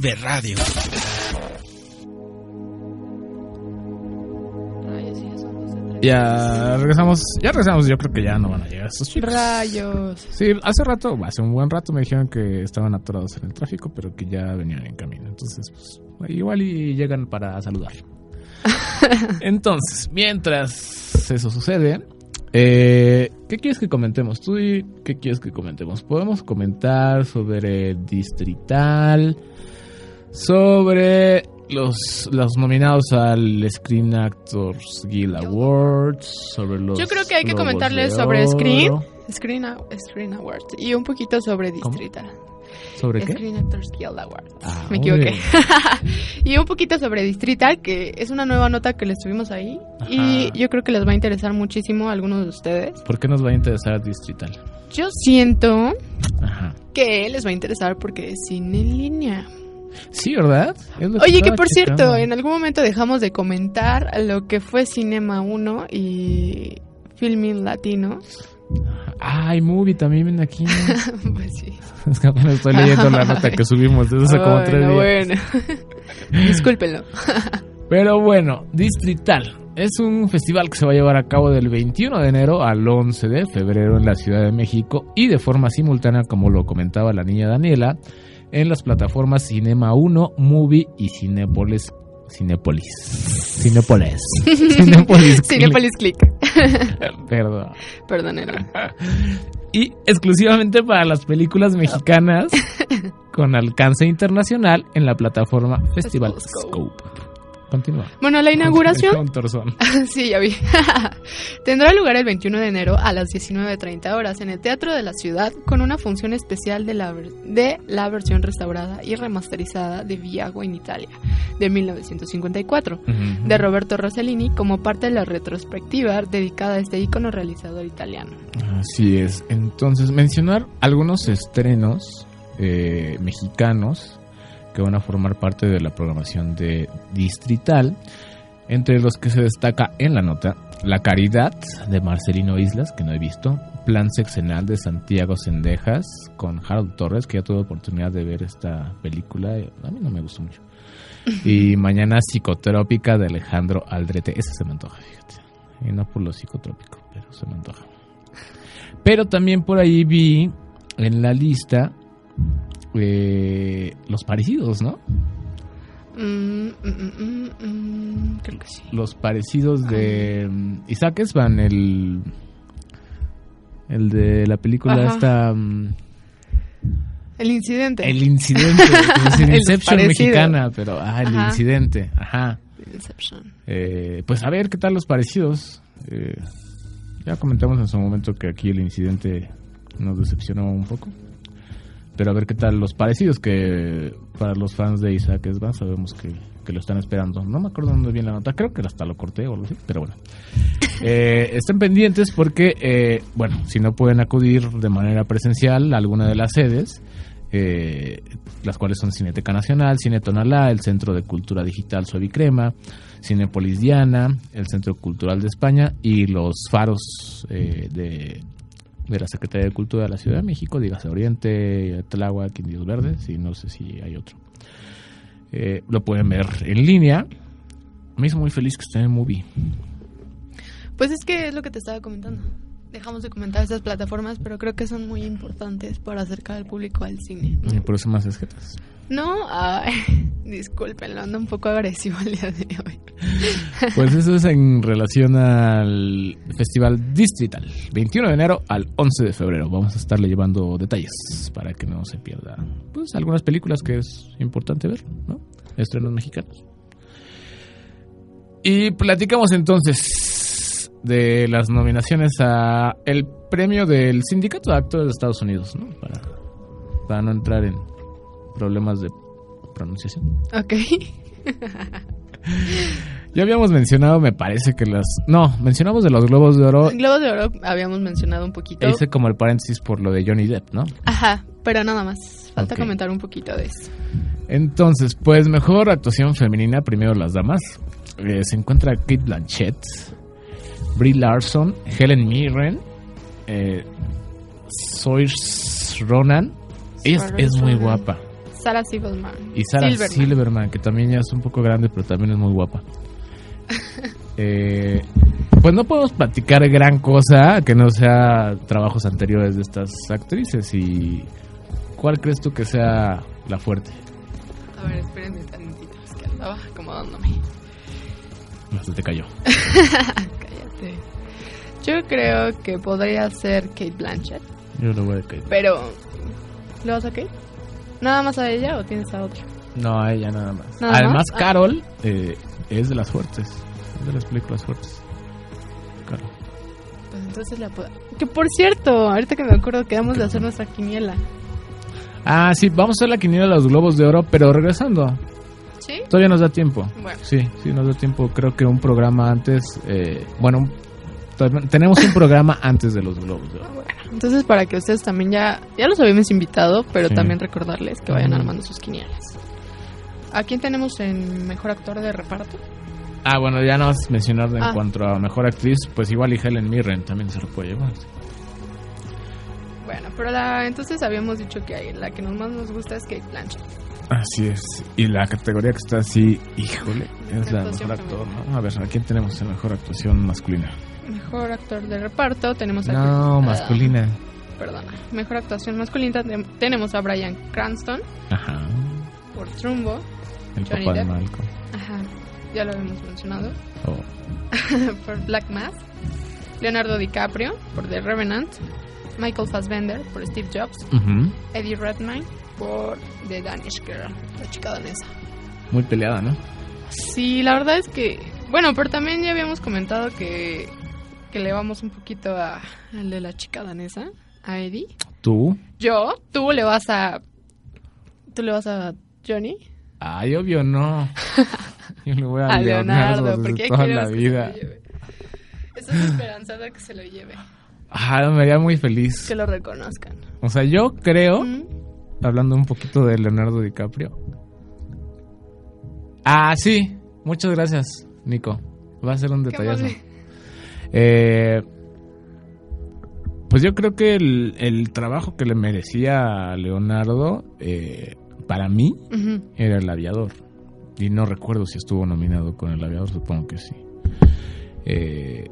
Vive Radio. Ya regresamos, ya regresamos, yo creo que ya no van a llegar estos chicos. Rayos. Sí, hace rato, hace un buen rato me dijeron que estaban atorados en el tráfico, pero que ya venían en camino. Entonces, pues, igual y llegan para saludar. Entonces, mientras eso sucede, eh, ¿qué quieres que comentemos? ¿Tú y qué quieres que comentemos? Podemos comentar sobre Distrital, sobre los, los nominados al Screen Actors Guild Awards, sobre los Yo creo que hay que comentarles sobre Screen. Screen, Screen Awards y un poquito sobre ¿Cómo? Distrital. ¿Sobre qué? Screen Actors Guild Awards. Ah, Me equivoqué. y un poquito sobre Distrital, que es una nueva nota que les tuvimos ahí. Y yo creo que les va a interesar muchísimo a algunos de ustedes. ¿Por qué nos va a interesar Distrital? Yo siento Ajá. que les va a interesar porque es cine en línea. Sí, ¿verdad? Oye, que por checando. cierto, en algún momento dejamos de comentar lo que fue Cinema 1 y Filming Latino. Ay, movie también viene aquí. pues sí. es que apenas estoy leyendo la nota que subimos desde hace como tres días. bueno. Discúlpenlo. Pero bueno, Distrital es un festival que se va a llevar a cabo del 21 de enero al 11 de febrero en la Ciudad de México y de forma simultánea, como lo comentaba la niña Daniela, en las plataformas Cinema 1, Movie y Cinépolis. Cinépolis. Cinépolis. Cinépolis. Cinepolis Click. Perdón. Perdónenlo. y exclusivamente para las películas mexicanas con alcance internacional en la plataforma Festival Festival Scope. Continúa. Bueno, la inauguración sí, ya vi. Tendrá lugar el 21 de enero a las 19.30 horas en el Teatro de la Ciudad con una función especial de la, de la versión restaurada y remasterizada de Viago en Italia de 1954 de Roberto Rossellini como parte de la retrospectiva dedicada a este ícono realizador italiano. Así es. Entonces, mencionar algunos estrenos eh, mexicanos que van a formar parte de la programación de Distrital, entre los que se destaca en la nota La Caridad de Marcelino Islas, que no he visto, Plan Sexenal de Santiago Sendejas con Harold Torres, que ya tuve oportunidad de ver esta película, y a mí no me gustó mucho. Y Mañana Psicotrópica de Alejandro Aldrete, ese se me antoja, fíjate. Y no por lo psicotrópico, pero se me antoja. Pero también por ahí vi en la lista eh, los parecidos, ¿no? Mm, mm, mm, mm, mm, creo que sí. Los parecidos de Isaac Esban, el, el de la película Ajá. esta... El incidente. el incidente, es decir, El Inception mexicana, pero ah, el Ajá. incidente, ajá. Inception. Eh, pues a ver qué tal los parecidos. Eh, ya comentamos en su momento que aquí el incidente nos decepcionó un poco. Pero a ver qué tal los parecidos que para los fans de Isaac Esban sabemos que, que lo están esperando. No me acuerdo dónde viene la nota, creo que hasta lo corté o algo así, pero bueno. Eh, estén pendientes porque, eh, bueno, si no pueden acudir de manera presencial a alguna de las sedes, eh, las cuales son Cineteca Nacional, Cine Tonalá, el Centro de Cultura Digital Suavicrema, Cinepolis Diana, el Centro Cultural de España y los faros eh, de, de la Secretaría de Cultura de la Ciudad de México, dígase Oriente, Tláhuac, Indios Verdes y no sé si hay otro. Eh, lo pueden ver en línea. Me hizo muy feliz que esté en Movie. Pues es que es lo que te estaba comentando. Dejamos de comentar estas plataformas, pero creo que son muy importantes para acercar al público al cine. Y por eso más esjetas. No, ay, discúlpenlo, ando un poco agresivo el día de hoy. Pues eso es en relación al Festival Distrital, 21 de enero al 11 de febrero. Vamos a estarle llevando detalles para que no se pierda pues algunas películas que es importante ver, ¿no? Estrenos mexicanos. Y platicamos entonces de las nominaciones a el premio del Sindicato de Actores de Estados Unidos, ¿no? Para, para no entrar en problemas de pronunciación. Ok. Ya habíamos mencionado, me parece que las... No, mencionamos de los Globos de Oro. Globos de Oro habíamos mencionado un poquito. Hice como el paréntesis por lo de Johnny Depp, ¿no? Ajá, pero nada más. Falta Ok. comentar un poquito de eso. Entonces, pues mejor actuación femenina, primero las damas. Eh, se encuentra Kate Blanchett, Brie Larson, Helen Mirren, eh, Saoirse Ronan. Ella es- es muy guapa. Sarah Silverman. Y Sarah Silverman. Silverman. que también ya es un poco grande, pero también es muy guapa. Eh, pues no podemos platicar gran cosa que no sea trabajos anteriores de estas actrices. ¿Y cuál crees tú que sea la fuerte? A ver, espérenme tantito, es que andaba acomodándome. No, se te cayó. Cállate. Yo creo que podría ser Kate Blanchett, Yo lo voy a caer. pero... ¿Le vas a Kate? ¿Nada más a ella o tienes a otra? No, a ella nada más. ¿Nada Además, más? Ah. Carol eh, es de las fuertes. Es de las películas fuertes. Carol. Pues entonces la puedo... Que por cierto, ahorita que me acuerdo, quedamos de hacer nuestra quiniela. Ah, sí, vamos a hacer la quiniela de los globos de oro, pero regresando. ¿Sí? Todavía nos da tiempo. Bueno. Sí, sí, nos da tiempo. Creo que un programa antes. eh, bueno, tenemos un programa antes de los globos de oro. Entonces, para que ustedes también ya... Ya los habíamos invitado, pero Sí. también recordarles que vayan armando sus quinielas. ¿A quién tenemos en Mejor Actor de Reparto? Ah, bueno, ya nos mencionaron en Ah. cuanto a mejor actriz, pues igual y Helen Mirren también se lo puede llevar. Bueno, pero la, entonces habíamos dicho que la que nos más nos gusta es Kate Blanchett. Así es. Y la categoría que está así, híjole, es la mejor actor. ¿no? A ver, ¿a quién tenemos en mejor actuación masculina? Mejor actor de reparto tenemos a... No, ah, masculina. perdona. Mejor actuación masculina ten- tenemos a Brian Cranston Ajá. por Trumbo. El Johnny papá de Depp. Malcolm. Ajá, ya lo habíamos mencionado. Oh. por Black Mass. Leonardo DiCaprio por The Revenant. Michael Fassbender por Steve Jobs. Ujú. Eddie Redmayne por The Danish Girl, la chica danesa. Muy peleada, ¿no? Sí, la verdad es que, bueno, pero también ya habíamos comentado que, que le vamos un poquito a, al de la chica danesa, a Eddie. ¿Tú? Yo, tú le vas a, tú le vas a Johnny, Ay, obvio no. Yo le voy a, a Leonardo, Leonardo, porque toda la que vida. Estás esperanzada que se lo lleve, Ah, me haría muy feliz. que lo reconozcan. O sea, yo creo, Mm, hablando un poquito de Leonardo DiCaprio. Ah, sí. Muchas gracias, Nico. Va a ser un detallazo. Eh, pues yo creo que el, el trabajo que le merecía a Leonardo, eh, para mí, era El Aviador. Y no recuerdo si estuvo nominado con El Aviador, supongo que sí. Eh,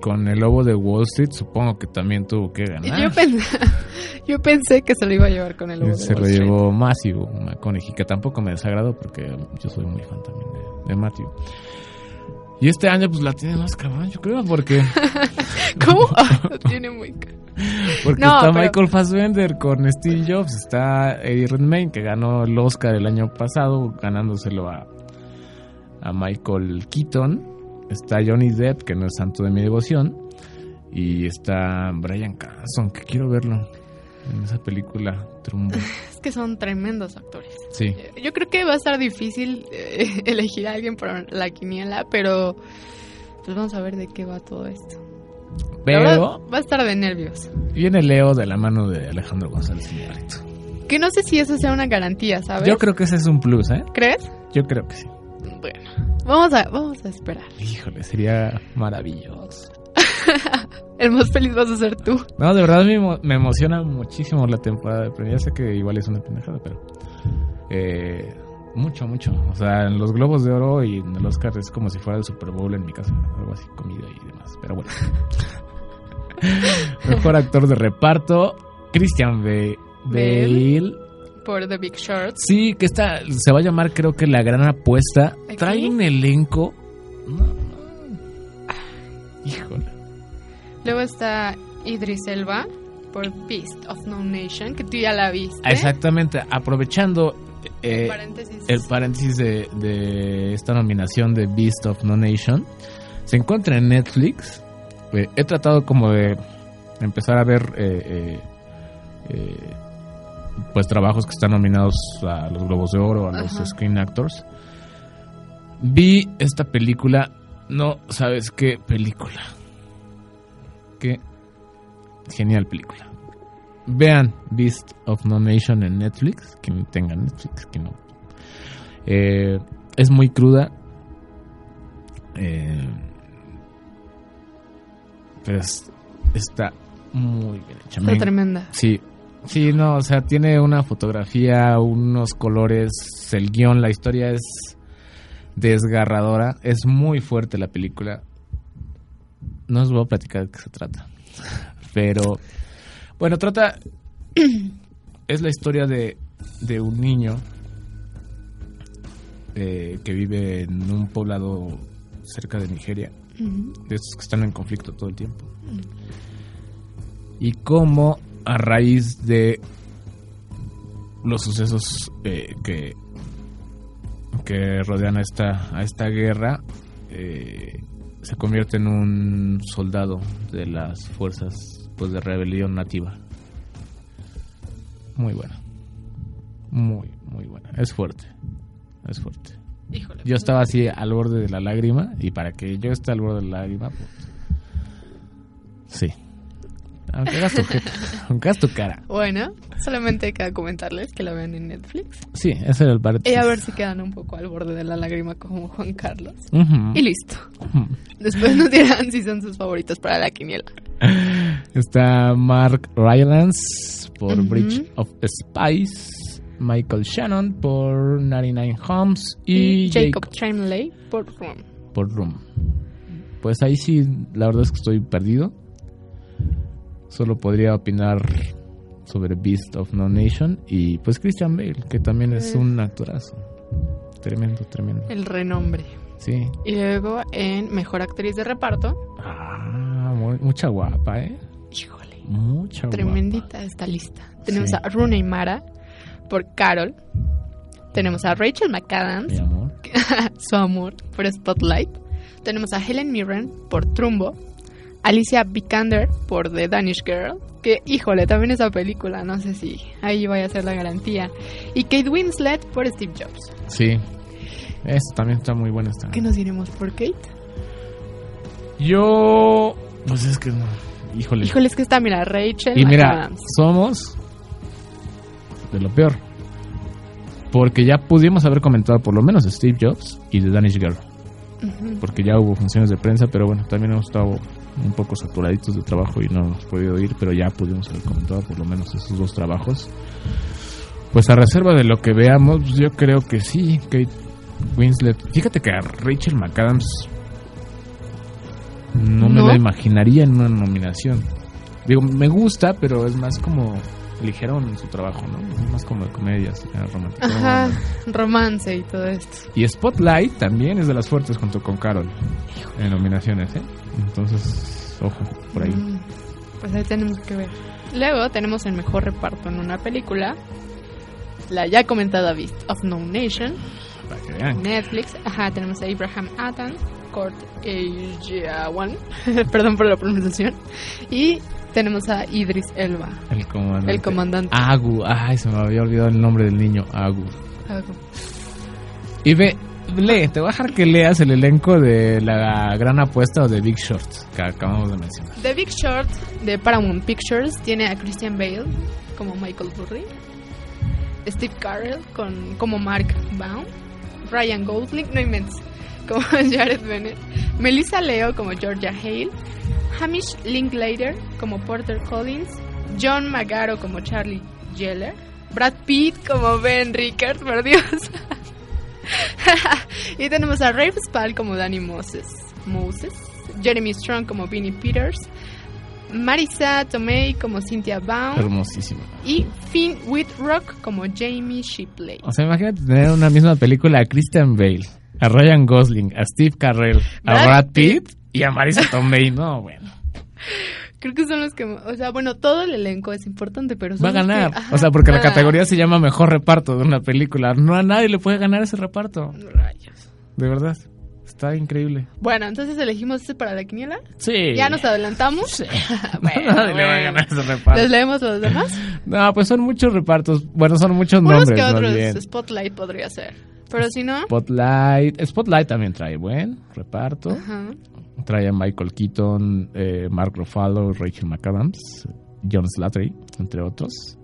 con El Lobo de Wall Street, supongo que también tuvo que ganar. Yo, pensé, yo pensé que se lo iba a llevar con el lobo de se Wall lo Street. llevó Matthew McConaughey, que tampoco me desagradó porque yo soy muy fan también de, de Matthew. Y este año pues la tiene más cabrón, yo creo, porque, ¿Cómo? Ah, tiene muy porque No, está pero- Michael Fassbender con Steve Jobs, está Eddie Redmayne, que ganó el Oscar el año pasado, ganándoselo a, a Michael Keaton, está Johnny Depp, que no es santo de mi devoción, y está Brian Cranston, que quiero verlo en esa película Trumbo. Es que son tremendos actores. Sí. Yo creo que va a estar difícil eh, elegir a alguien para la quiniela, pero pues vamos a ver de qué va todo esto. Verdad, Pero va a estar de nervios. viene Leo de la mano de Alejandro González Iñárritu. Que no sé si eso sea una garantía, ¿sabes? Yo creo que ese es un plus, ¿eh? ¿Crees? Yo creo que sí. Bueno, vamos a, vamos a esperar. Híjole, sería maravilloso. El más feliz vas a ser tú. No, de verdad me, me emociona muchísimo la temporada de premio. Ya sé que igual es una pendejada, pero... eh, mucho, mucho. O sea, en los Globos de Oro y en el Oscar es como si fuera el Super Bowl en mi casa. Algo así, comida y demás. Pero bueno. Mejor actor de reparto, Christian Bale. Bale. Por The Big Short. Sí, que está, se va a llamar creo que La Gran Apuesta. ¿Aquí? Trae un elenco. No, no. Híjole. Luego está Idris Elba por Beast of No Nation, que tú ya la viste. Exactamente, aprovechando eh, Paréntesis. el paréntesis de, de esta nominación de Beast of No Nation, se encuentra en Netflix. Eh, he tratado como de empezar a ver eh, eh, pues trabajos que están nominados a los Globos de Oro, a los. Screen Actors. Vi esta película, no sabes qué película. Qué genial película. Vean Beast of No Nation en Netflix, quien tenga Netflix, que no. Eh, es muy cruda. eh, pero es- está muy bien hecha. Está Me- tremenda. Sí, Sí, no, o sea, tiene una fotografía, unos colores, el guion, la historia es desgarradora, es muy fuerte la película. No os voy a platicar de qué se trata, pero bueno, trata, es la historia de, de un niño eh, que vive en un poblado cerca de Nigeria, de estos que están en conflicto todo el tiempo. Y cómo a raíz de los sucesos eh, que, que rodean a esta, a esta guerra, eh, se convierte en un soldado de las fuerzas pues, de rebelión nativa. Muy buena. Muy, muy buena. Es fuerte. Es fuerte. Híjole. Yo estaba así al borde de la lágrima y para que yo esté al borde de la lágrima, pues... Sí. Aunque hagas tu, jeta, aunque hagas tu cara. Bueno, solamente queda comentarles que la vean en Netflix. Sí, ese era el paréntesis. Y a ver si quedan un poco al borde de la lágrima como Juan Carlos. Y listo. Después nos dirán si son sus favoritos para la quiniela. Está Mark Rylance por Ujú. Bridge of Spies, Michael Shannon por 99 Homes y, Y Jacob Tremblay por Room. por Room. Pues ahí sí, la verdad es que estoy perdido. Solo podría opinar sobre Beast of No Nation y pues Christian Bale, que también es Eh. un actorazo. Tremendo, tremendo. El renombre. Sí. Y luego en Mejor Actriz de Reparto. Ah, mu- mucha guapa, ¿eh? Híjole. Mucha Tremendita esta lista. Tenemos Sí. a Rooney Mara por Carol. Tenemos a Rachel McAdams, mi amor. su amor, por Spotlight. Tenemos a Helen Mirren por Trumbo. Alicia Vikander por The Danish Girl. Que, híjole, también esa película, no sé si ahí vaya a ser la garantía. Y Kate Winslet por Steve Jobs. Sí. Esto también está muy buena esta. ¿Qué nos iremos por Kate? Yo. Pues es que. Híjole. Híjole, es que está, mira, Rachel y mira, somos de lo peor. Porque ya pudimos haber comentado por lo menos Steve Jobs y The Danish Girl. Porque ya hubo funciones de prensa, pero bueno, también hemos estado un poco saturaditos de trabajo y no hemos podido ir, pero ya pudimos haber comentado por lo menos esos dos trabajos. Pues a reserva de lo que veamos, yo creo que sí, Kate Winslet. Fíjate que a Rachel McAdams no, me la imaginaría en una nominación. Digo, me gusta, pero es más como en su trabajo, ¿no? Es más como de comedias, románticas. Ajá, romance y todo esto. Y Spotlight también es de las fuertes junto con Carol en nominaciones, ¿eh? Entonces, ojo, por ahí. Mm, Pues ahí tenemos que ver. Luego tenemos el mejor reparto en una película. La ya comentada Beast of No Nation. Para que vean. Netflix. Ajá, tenemos a Abraham Attan. Kurt Ejawan. Perdón por la pronunciación. Y tenemos a Idris Elba. El comandante. El comandante. Agu. Ay, se me había olvidado el nombre del niño. Agu. Algo. Y ve, lee, te voy a dejar que leas el elenco de la gran apuesta o de Big Short que acabamos de mencionar. The Big Short de Paramount Pictures tiene a Christian Bale como Michael Burry, Steve Carell con, como Mark Baum, Ryan Gosling, no inventes, como Jared Bennett, Melissa Leo como Georgia Hale, Hamish Linklater como Porter Collins, John Magaro como Charlie Geller, Brad Pitt como Ben Rickard, por Dios. y tenemos a Rafe Spall como Danny Moses, Moses, Jeremy Strong como Vinnie Peters, Marisa Tomei como Cynthia Baum Hermosísimo. y Finn Whitrock como Jamie Shipley. O sea, imagínate tener una misma película a Christian Bale, a Ryan Gosling, a Steve Carell, a Brad Brad Pitt y a Marisa Tomei. No, bueno. Creo que son los que, o sea, bueno, todo el elenco es importante, pero son Va a que- ganar. ajá, o sea, porque la categoría se llama mejor reparto de una película. No a nadie le puede ganar ese reparto. Rayos. De verdad. Está increíble. Bueno, entonces elegimos este para la quiniela. Sí. Ya nos adelantamos. Sí. Bueno, nadie le va a ganar ese reparto. ¿Les leemos los demás? No, pues son muchos repartos. Bueno, son muchos Unos nombres, que más otros. Spotlight podría ser. Pero si no. Spotlight. Spotlight también trae buen reparto. Ajá. Trae a Michael Keaton, eh, Mark Ruffalo, Rachel McAdams, John Slattery, entre otros.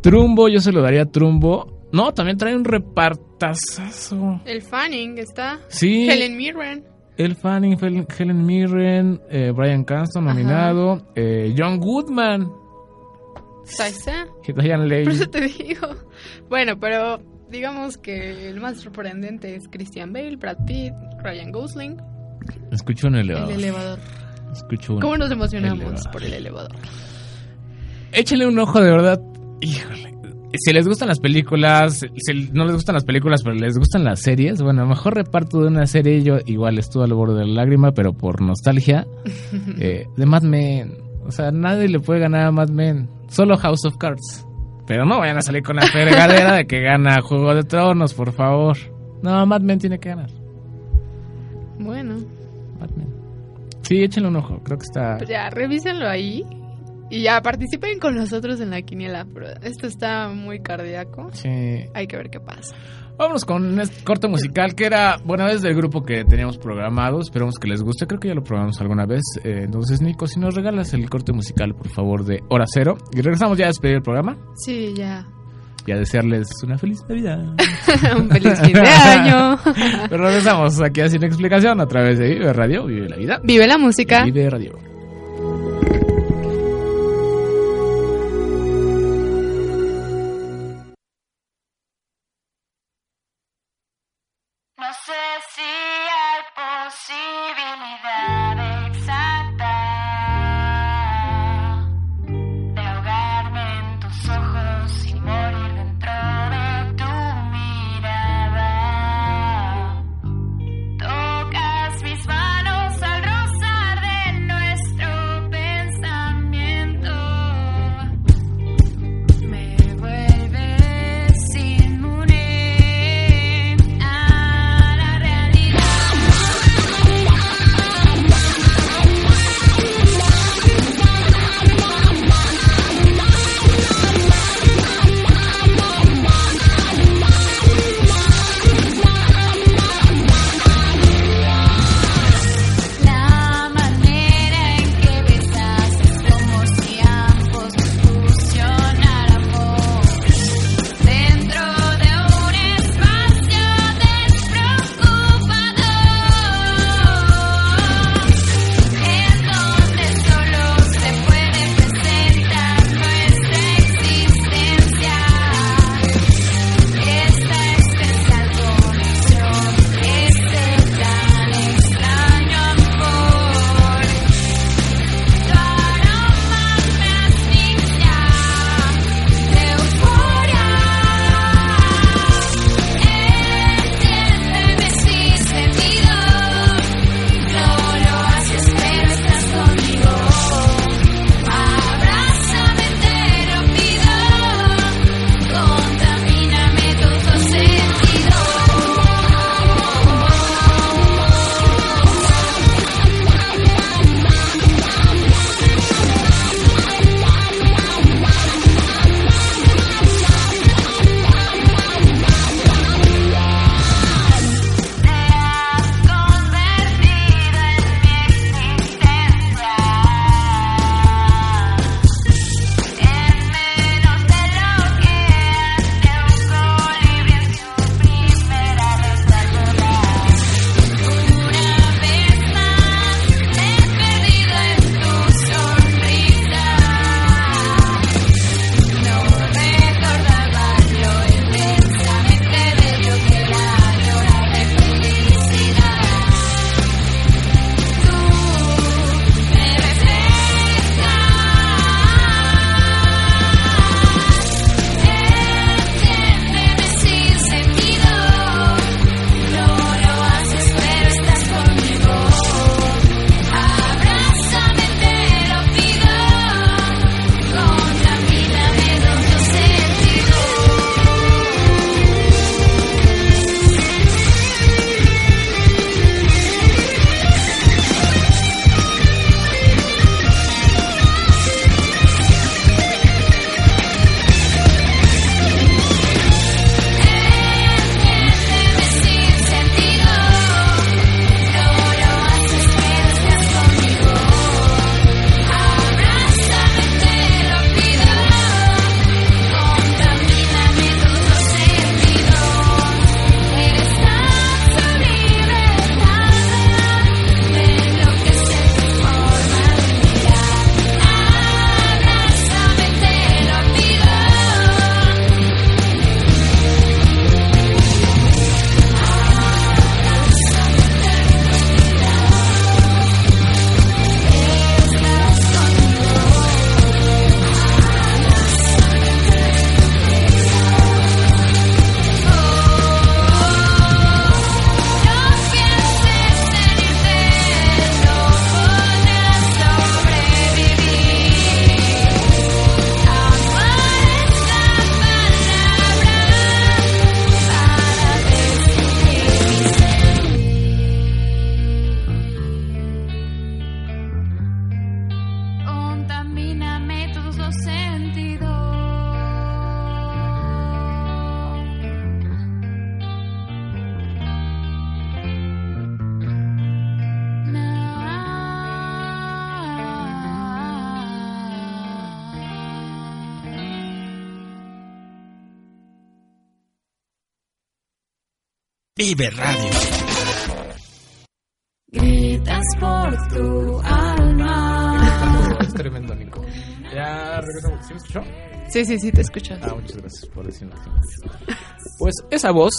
Trumbo, yo se lo daría a Trumbo. No, también trae un repartazazo. El Fanning está. Sí. Helen Mirren. El Fanning, Helen, Helen Mirren, eh, Brian Cranston nominado, eh, John Goodman. Diane Lane. Por eso te digo. Bueno, pero digamos que el más sorprendente es Christian Bale, Brad Pitt, Ryan Gosling, Escucho un elevador. el elevador. Escucho un ¿Cómo nos emocionamos elevador. por el elevador? Échenle un ojo de verdad. Híjole. Si les gustan las películas, si no les gustan las películas, pero les gustan las series, bueno, a lo mejor reparto de una serie, yo igual estuve al borde de la lágrima, pero por nostalgia, eh, de Mad Men. O sea, nadie le puede ganar a Mad Men. Solo House of Cards. Pero no vayan a salir con la fregadera de que gana Juego de Tronos, por favor. No, Mad Men tiene que ganar. Bueno, Mad Men. Sí, échenle un ojo. Creo que está... pues ya, revísenlo ahí. Y ya participen con nosotros en la quiniela, pero esto está muy cardíaco. Sí. Hay que ver qué pasa. Vámonos con este corte musical que era, bueno, es del grupo que teníamos programado. Esperamos que les guste. Creo que ya lo probamos alguna vez. Eh, entonces, Nico, si nos regalas el corte musical, por favor, de Hora Cero. Y regresamos ya a despedir el programa Sí, ya. y a desearles una feliz Navidad. Un feliz fin de año. Pero regresamos aquí a Sin Explicación a través de Vive Radio, Vive la Vida. Vive la música. Vive Radio. Vive Radio. Gritas por tu alma. Es tremendo, Nico. Ya regresamos. ¿Sí me escuchó? Sí, sí, sí, te escuchas. Ah, muchas gracias por decirlo. Pues esa voz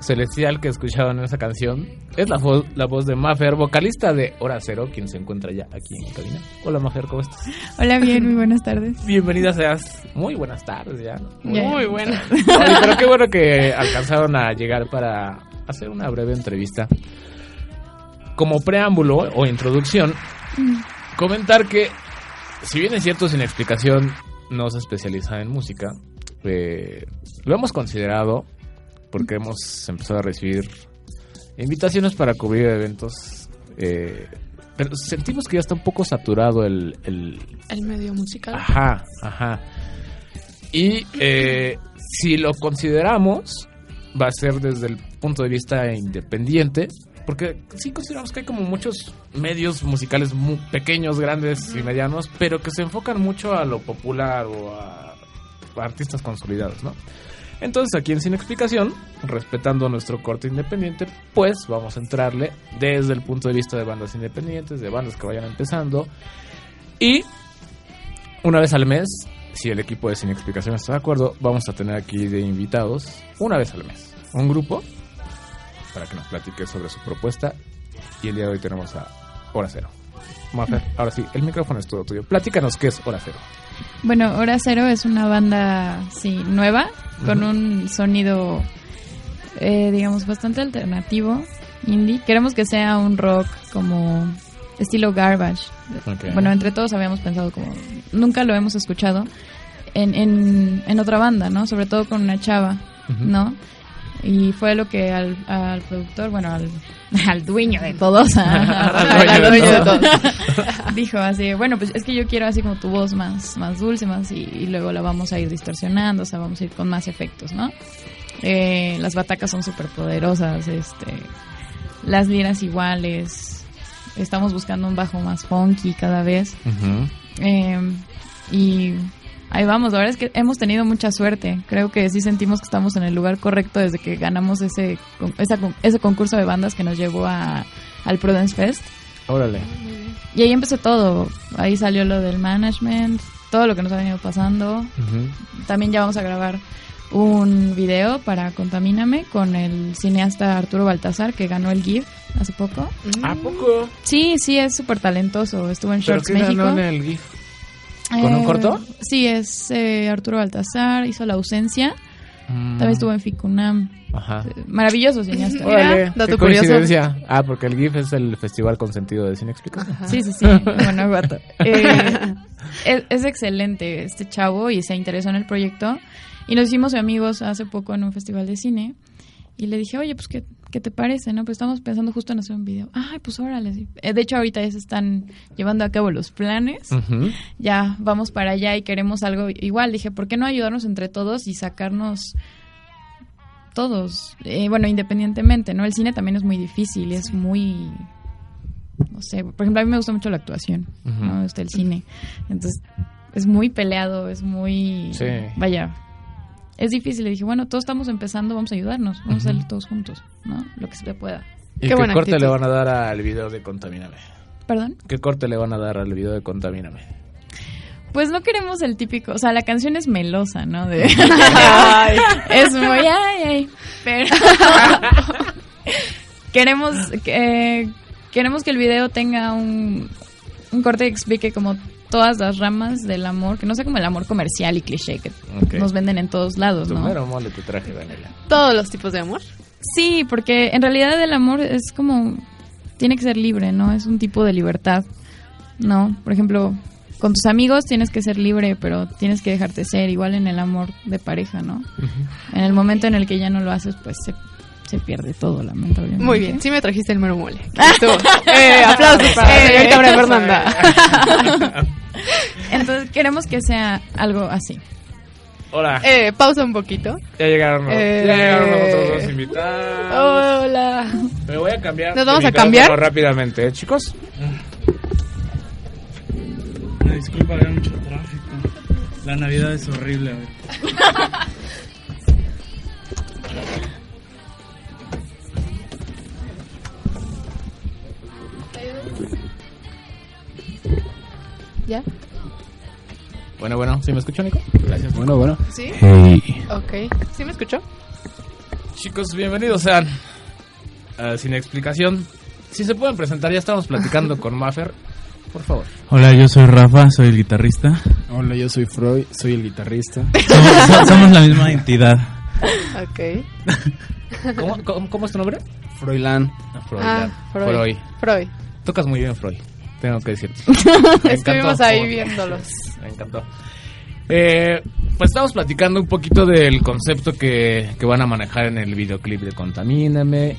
celestial que escuchaban en esa canción es la, vo- la voz de Mafer, vocalista de Hora Cero, quien se encuentra ya aquí en cabina. Hola Mafer, ¿cómo estás? Hola, bien, muy buenas tardes. Bienvenida seas. Muy buenas tardes ya. Muy buena. Oye, pero qué bueno que alcanzaron a llegar para hacer una breve entrevista. Como preámbulo o introducción, comentar que, si bien es cierto, sin explicación, no se especializa en música, eh, lo hemos considerado porque hemos empezado a recibir invitaciones para cubrir eventos. eh, pero sentimos que ya está un poco saturado el, el, El medio musical. Ajá, ajá. Y eh, si lo consideramos, va a ser desde el punto de vista independiente, porque sí consideramos que hay como muchos medios musicales muy pequeños, grandes y medianos, pero que se enfocan mucho a lo popular o a, artistas consolidados, ¿no? Entonces aquí en Sin Explicación, respetando nuestro corte independiente, pues vamos a entrarle desde el punto de vista de bandas independientes, de bandas que vayan empezando. Y una vez al mes, si el equipo de Sin Explicación está de acuerdo, vamos a tener aquí de invitados una vez al mes. Un grupo para que nos platique sobre su propuesta. Y el día de hoy tenemos a Hora Cero. Mafer, ahora sí, el micrófono es todo tuyo. Platícanos qué es Hora Cero. Bueno, Hora Cero es una banda, sí, nueva, con un sonido, eh, digamos, bastante alternativo, indie. Queremos que sea un rock como estilo Garbage. Bueno, entre todos habíamos pensado como, nunca lo hemos escuchado en, en, en otra banda, ¿no? Sobre todo con una chava. ¿no? Y fue lo que al, al productor, bueno, al, al dueño de todos, Al dueño de dijo así, bueno, pues es que yo quiero así como tu voz más, más dulce, más y, y luego la vamos a ir distorsionando, o sea, vamos a ir con más efectos, ¿no? Eh, las batacas son súper poderosas, este, las liras iguales, estamos buscando un bajo más funky cada vez. Eh, y ahí vamos, la verdad es que hemos tenido mucha suerte. Creo que sí sentimos que estamos en el lugar correcto desde que ganamos ese, esa ese concurso de bandas que nos llevó a, al Prudence Fest. Órale. Y ahí empezó todo. Ahí salió lo del management, todo lo que nos ha venido pasando. Ujú. También ya vamos a grabar un video para Contamíname con el cineasta Arturo Baltasar que ganó el GIF hace poco. ¿A poco? Sí, sí, es súper talentoso. Estuvo en ¿Pero Shorts qué México. ganó en el GIF? ¿Con un Eh, corto? Sí, es eh, Arturo Baltasar, hizo La Ausencia. Mm. También estuvo en Ficunam. Ajá. Maravilloso cineasta. Órale, dato qué curioso. coincidencia. Ah, porque el GIF es el festival con sentido de Sin Explicación. Sí, sí, sí. Eh, es, es excelente este chavo y se interesó en el proyecto. Y nos hicimos amigos hace poco en un festival de cine. Y le dije, oye, pues, ¿qué, qué te parece? no Pues estamos pensando justo en hacer un video. Ay, pues órale. sí. Eh, de hecho, ahorita ya se están llevando a cabo los planes. Ya vamos para allá y queremos algo igual. Dije, ¿por qué no ayudarnos entre todos y sacarnos todos? Eh, bueno, independientemente, ¿no? El cine también es muy difícil y es muy no sé, por ejemplo, a mí me gusta mucho la actuación, no me gusta el cine. Entonces, es muy peleado, es muy... Sí. Vaya, es difícil. Le dije, bueno, todos estamos empezando, vamos a ayudarnos, vamos a hacerlo todos juntos, ¿no? Lo que se pueda. ¿Y qué, corte le van a dar al video de Contamíname? ¿Perdón? ¿Qué corte le van a dar al video de Contamíname? Pues no queremos el típico, o sea, la canción es melosa, ¿no? De, es muy ay, ay, pero queremos que queremos que el video tenga un, un corte que explique como todas las ramas del amor, que no sea como el amor comercial y cliché que nos venden en todos lados, Tu ¿no? mero mole te traje, Daniela. Todos los tipos de amor. Sí, porque en realidad el amor es como tiene que ser libre, ¿no? Es un tipo de libertad, ¿no? Por ejemplo, con tus amigos tienes que ser libre, pero tienes que dejarte ser, igual en el amor de pareja, ¿no? En el momento en el que ya no lo haces, pues se, se pierde todo, lamentablemente. Muy bien, sí me trajiste el mero mole. Eh, aplausos para la Eh, señorita María Fernanda. Entonces queremos que sea algo así. Hola. Eh, pausa un poquito. Ya llegaron, los- Eh, ya llegaron otros dos invitados. Hola. Me voy a cambiar. ¿Nos vamos a cambiar? rápidamente, ¿eh, chicos. Una disculpa, había mucho tráfico. La Navidad es horrible. ¿Ya? Bueno, bueno, ¿sí me escuchó, Nico? Gracias. Bueno, bueno. ¿Sí? Hey. Ok. ¿Sí me escuchó? Chicos, bienvenidos sean a Sin Explicación. Si se pueden presentar, ya estamos platicando con Maffer. Por favor. Hola, yo soy Rafa, soy el guitarrista. Hola, yo soy Freud, soy el guitarrista. Somos, so- somos la misma entidad. Ok. ¿Cómo, cómo, cómo es tu nombre? Froilán. Ah. Freud. Freud. Freud. Tocas muy bien, Freud. Tengo que decirte. Me Estuvimos ahí viéndolos. Me encantó. Eh, pues estamos platicando un poquito del concepto que, que van a manejar en el videoclip de Contamíname,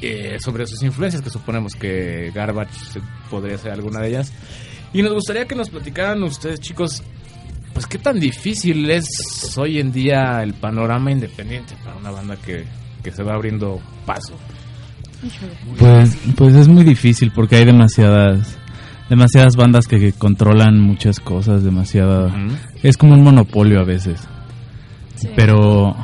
eh, sobre sus influencias, que suponemos que Garbage podría ser alguna de ellas. Y nos gustaría que nos platicaran ustedes, chicos, pues qué tan difícil es hoy en día el panorama independiente para una banda que, que se va abriendo paso. Pues, pues es muy difícil porque hay demasiadas demasiadas bandas que, que controlan muchas cosas, demasiada es como un monopolio a veces. Pero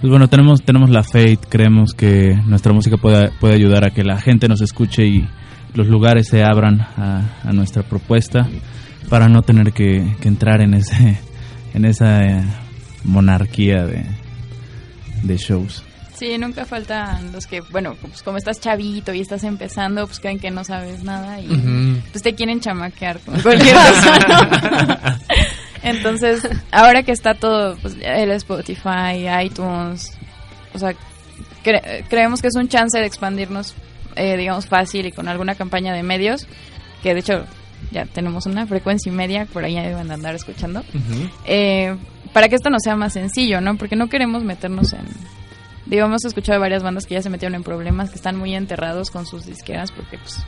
pues bueno, tenemos tenemos la fe y creemos que nuestra música puede, puede ayudar a que la gente nos escuche y los lugares se abran a, a nuestra propuesta para no tener que, que entrar en ese en esa eh, monarquía de, de shows. Sí, nunca faltan los que, bueno, pues como estás chavito y estás empezando, pues creen que no sabes nada y pues te quieren chamaquear con cualquier. ¿no? Entonces, ahora que está todo, pues el Spotify, iTunes, o sea, cre- creemos que es un chance de expandirnos, eh, digamos, fácil y con alguna campaña de medios, que de hecho ya tenemos una frecuencia y media, por ahí deben de andar escuchando eh, para que esto no sea más sencillo, ¿no? Porque no queremos meternos en... Digo, hemos escuchado de varias bandas que ya se metieron en problemas, que están muy enterrados con sus disqueras porque pues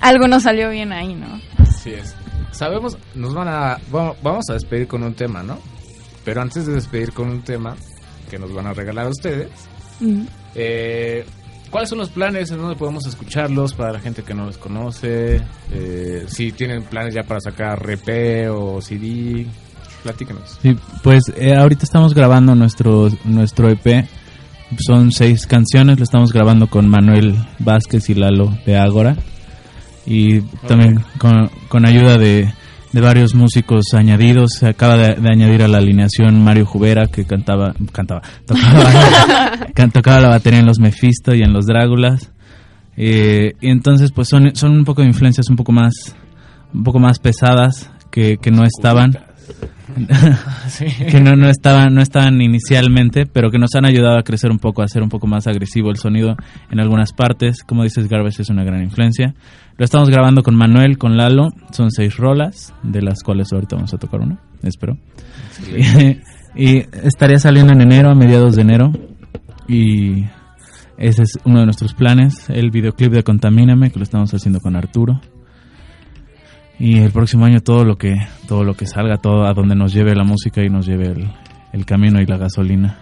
algo no salió bien ahí, ¿no? Así es. Sabemos, nos van a. va- Vamos a despedir con un tema, ¿no? Pero antes de despedir con un tema que nos van a regalar a ustedes, eh, ¿cuáles son los planes? ¿En dónde podemos escucharlos para la gente que no los conoce? Eh, si tienen planes ya para sacar RP o CD, platíquenos. Sí, pues eh, ahorita estamos grabando nuestro nuestro EP. Son seis canciones, lo estamos grabando con Manuel Vázquez y Lalo de Ágora. Y también con, ayuda de, de varios músicos añadidos. Se acaba de, añadir a la alineación Mario Jubera, que cantaba, cantaba, tocaba, can- tocaba la batería en los Mephisto y en los Dráculas. Eh, y entonces, pues son, son un poco de influencias un poco más, un poco más pesadas que, que no estaban. que no, no estaban no estaban inicialmente pero que nos han ayudado a crecer un poco a hacer un poco más agresivo el sonido en algunas partes. Como dices Garbage es una gran influencia. Lo estamos grabando con Manuel con Lalo. Son seis rolas de las cuales ahorita vamos a tocar una espero. Y, y estaría saliendo en enero a mediados de enero. Y ese es uno de nuestros planes el videoclip de Contamíname que lo estamos haciendo con Arturo y el próximo año todo lo que todo lo que salga todo a donde nos lleve la música y nos lleve el, el camino y la gasolina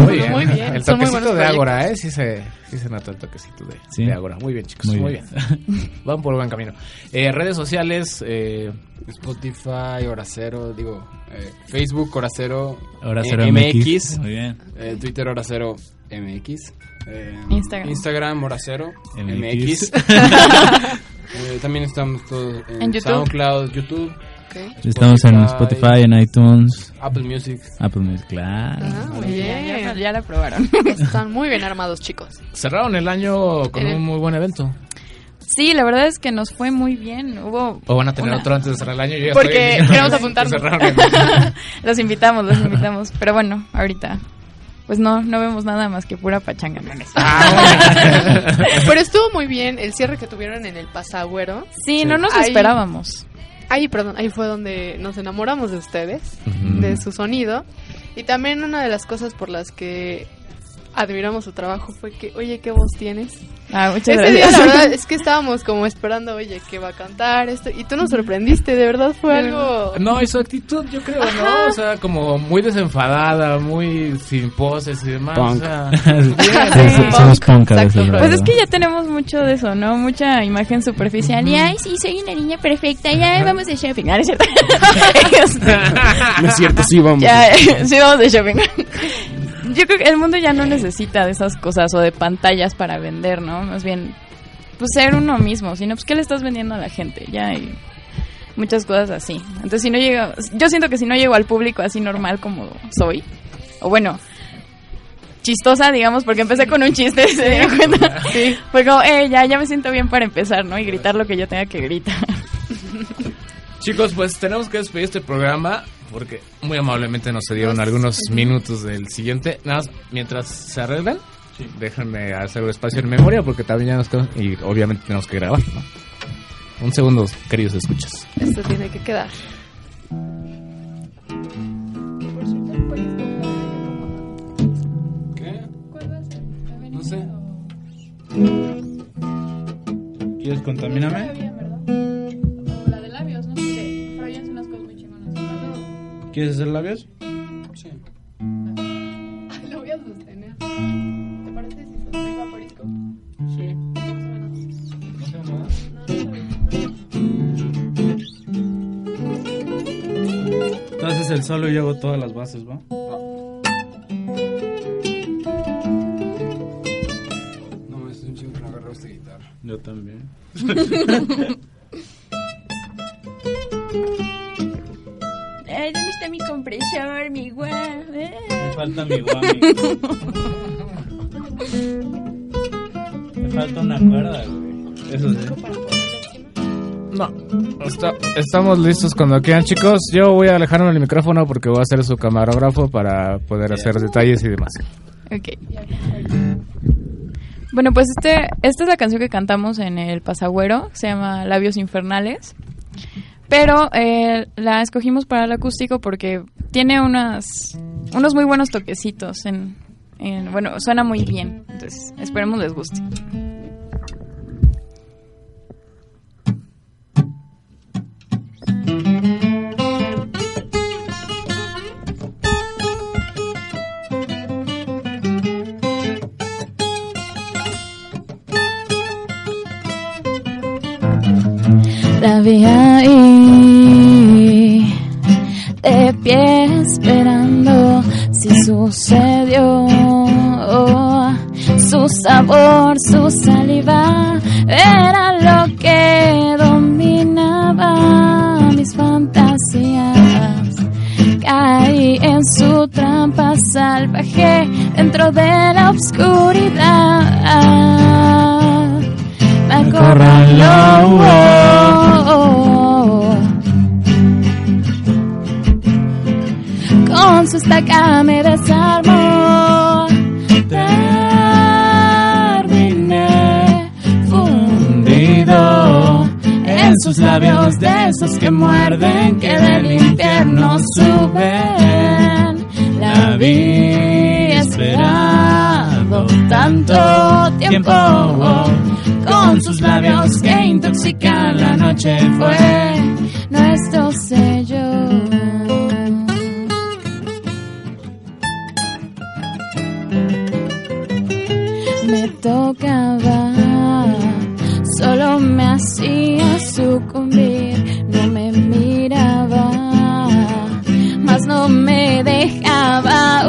Muy bien. Muy bien, El toquecito de Ágora, ¿eh? Sí se, sí se nota el toquecito de, Sí. de Ágora. Muy bien, chicos. Muy Muy, bien. bien. Van por buen camino. Eh, redes sociales, eh, Spotify, Hora Cero, digo, eh, Facebook, Hora Cero, Hora eh, Cero MX. Muy bien. eh, Twitter, Hora Cero MX, eh, Instagram. Instagram, Hora Cero MX. MX. Eh, también estamos todos en, En YouTube. SoundCloud, YouTube, estamos en Spotify en iTunes Apple Music. Apple Music claro Ah, muy Ya, bien. ya, ya la probaron. Están muy bien armados, chicos. cerraron el año con el- un muy buen evento. Sí, la verdad es que nos fue muy bien. Hubo O van a tener una- otro antes de cerrar el año. Yo ya Porque estoy- queremos el- los invitamos, los invitamos. Pero bueno, ahorita pues no no vemos nada más que pura pachanga. no, es- Pero estuvo muy bien el cierre que tuvieron en el Pasagüero. Sí, no nos Ahí- esperábamos. Ahí, perdón, ahí fue donde nos enamoramos de ustedes, de su sonido. Y también una de las cosas por las que admiramos su trabajo fue que, oye, ¿qué voz tienes? Ah, muchas Ese día, la verdad, es que estábamos como esperando, oye, ¿qué va a cantar? esto Y tú nos sorprendiste, de verdad fue algo... No, y su actitud, yo creo, ¿no? O sea, como muy desenfadada, muy sin poses y demás. Punk. O sea, Sí, bien, sí, somos punk a veces, Pues es que ya tenemos mucho de eso, ¿no? Mucha imagen superficial. Y ay, sí, soy una niña perfecta. Ya vamos de shopping. Ah, ¿no es cierto? No es cierto, sí, vamos. ya, sí, vamos de shopping. Yo creo que el mundo ya no necesita de esas cosas o de pantallas para vender, ¿no? Más bien, pues ser uno mismo. Si no, pues, ¿qué le estás vendiendo a la gente? Ya, y muchas cosas así. Entonces, si no llego, yo siento que si no llego al público así normal como soy, o bueno, chistosa, digamos, porque empecé con un chiste, se dieron cuenta. Fue como, eh, ya, ya me siento bien para empezar, ¿no? Y gritar lo que yo tenga que gritar. Chicos, pues tenemos que despedir este programa porque muy amablemente nos cedieron algunos minutos del siguiente. Nada más, mientras se arreglan, déjenme hacer un espacio en memoria porque también ya nos quedamos y obviamente tenemos que grabar, ¿no? Un segundo, queridos escuchas. Esto tiene que quedar. ¿Qué? No sé. ¿Quieres contamíname? ¿Quieres hacer labios? Sí. Lo voy a sostener. ¿Te parece si sostengo a Periscope? Sí. No sé nada. Tú haces el solo y yo hago todas las bases, ¿va? No, es un chingo que no agarró esta guitarra. Yo también. Ay, ¿dónde está mi compresor, mi guau? Me falta mi guami. Me falta una cuerda, güey. Eso sí. No, está- estamos listos cuando quieran, chicos. Yo voy a alejarme del micrófono porque voy a ser su camarógrafo para poder hacer detalles y demás. Ok. Bueno, pues este, esta es la canción que cantamos en el Pasagüero, se llama Labios Infernales. Pero eh, la escogimos para el acústico porque tiene unas, unos muy buenos toquecitos. En, en- bueno, suena muy bien. Entonces, esperemos les guste. La vi ahí, esperando si sucedió. Su sabor, su saliva, era lo que dominaba mis fantasías. Caí en su trampa salvaje dentro de la oscuridad. Me acorraló. Su estaca me desarmó. Terminé fundido en sus labios de esos que muerden, que del infierno suben. La vi esperado tanto tiempo con sus labios que intoxican la noche fue nuestro sello. Tocaba, solo me hacía sucumbir, no me miraba, mas no me dejaba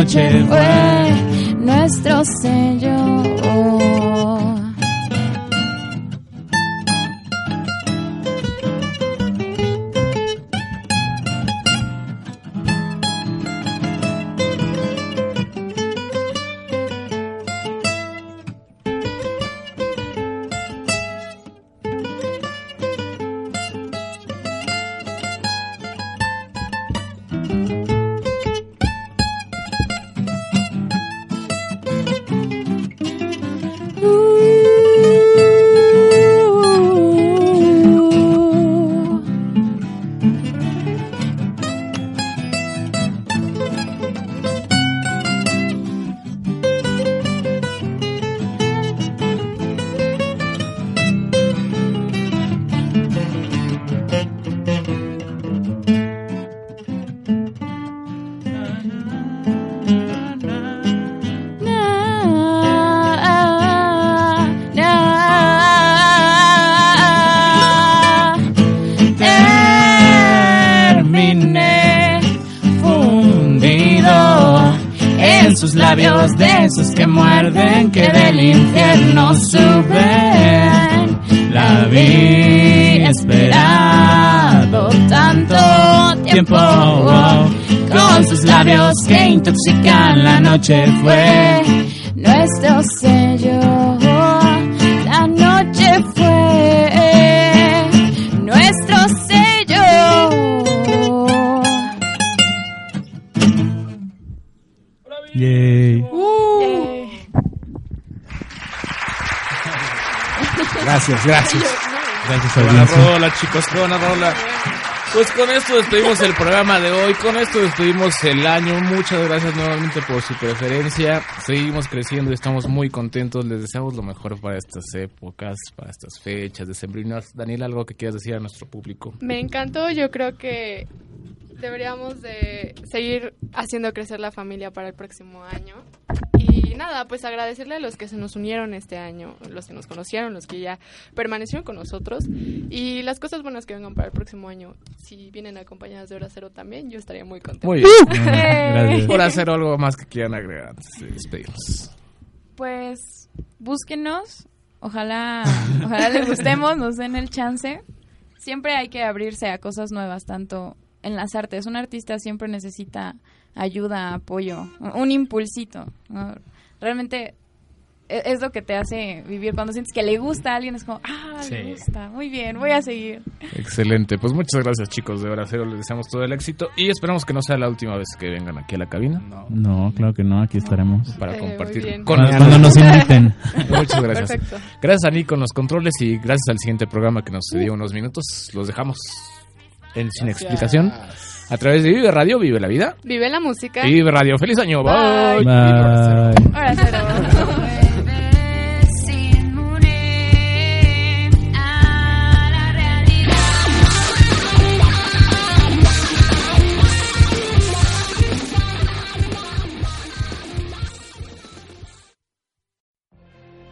noche fue nuestro noche fue Nuestro sello, la noche fue nuestro sello. Yay. Gracias, gracias. Gracias, Qué buena audiencia. rola, chicos, buena rola. Pues con esto despedimos el programa de hoy, con esto despedimos el año. Muchas gracias nuevamente por su preferencia. Seguimos creciendo y estamos muy contentos. Les deseamos lo mejor para estas épocas, para estas fechas decembrinas. Daniel, algo que quieras decir a nuestro público. Me encantó, yo creo que deberíamos de seguir haciendo crecer la familia para el próximo año. Y nada, pues agradecerle a los que se nos unieron este año, los que nos conocieron, los que ya permanecieron con nosotros y las cosas buenas que vengan para el próximo año. Si vienen acompañadas de Hora Cero también, yo estaría muy contenta. Muy bien. Gracias. Por hacer algo más que quieran agregar antes de despedirnos. Pues búsquenos, ojalá, ojalá les gustemos, nos den el chance. Siempre hay que abrirse a cosas nuevas, tanto en las artes. Un artista siempre necesita ayuda, apoyo, un impulsito. ¿no? Realmente e- es lo que te hace vivir cuando sientes que le gusta a alguien, es como, ah, Sí. le gusta, muy bien, voy a seguir. Excelente, pues muchas gracias chicos de Hora Cero, les deseamos todo el éxito y esperamos que no sea la última vez que vengan aquí a la cabina No, claro que no, aquí estaremos. para Eh, compartir con Cuando, nosotros. cuando nos inviten. Muchas gracias. Perfecto. Gracias a Nico con los controles y gracias al siguiente programa que nos dio unos minutos. Los dejamos en Sin Explicación a través de Vive Radio, Vive la Vida. Vive la música. Y Vive Radio. ¡Feliz año! Bye. Bye. Ahora cero. Sin morir a la realidad.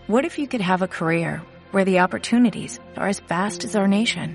What if you could have a career where the opportunities are as vast as our nation,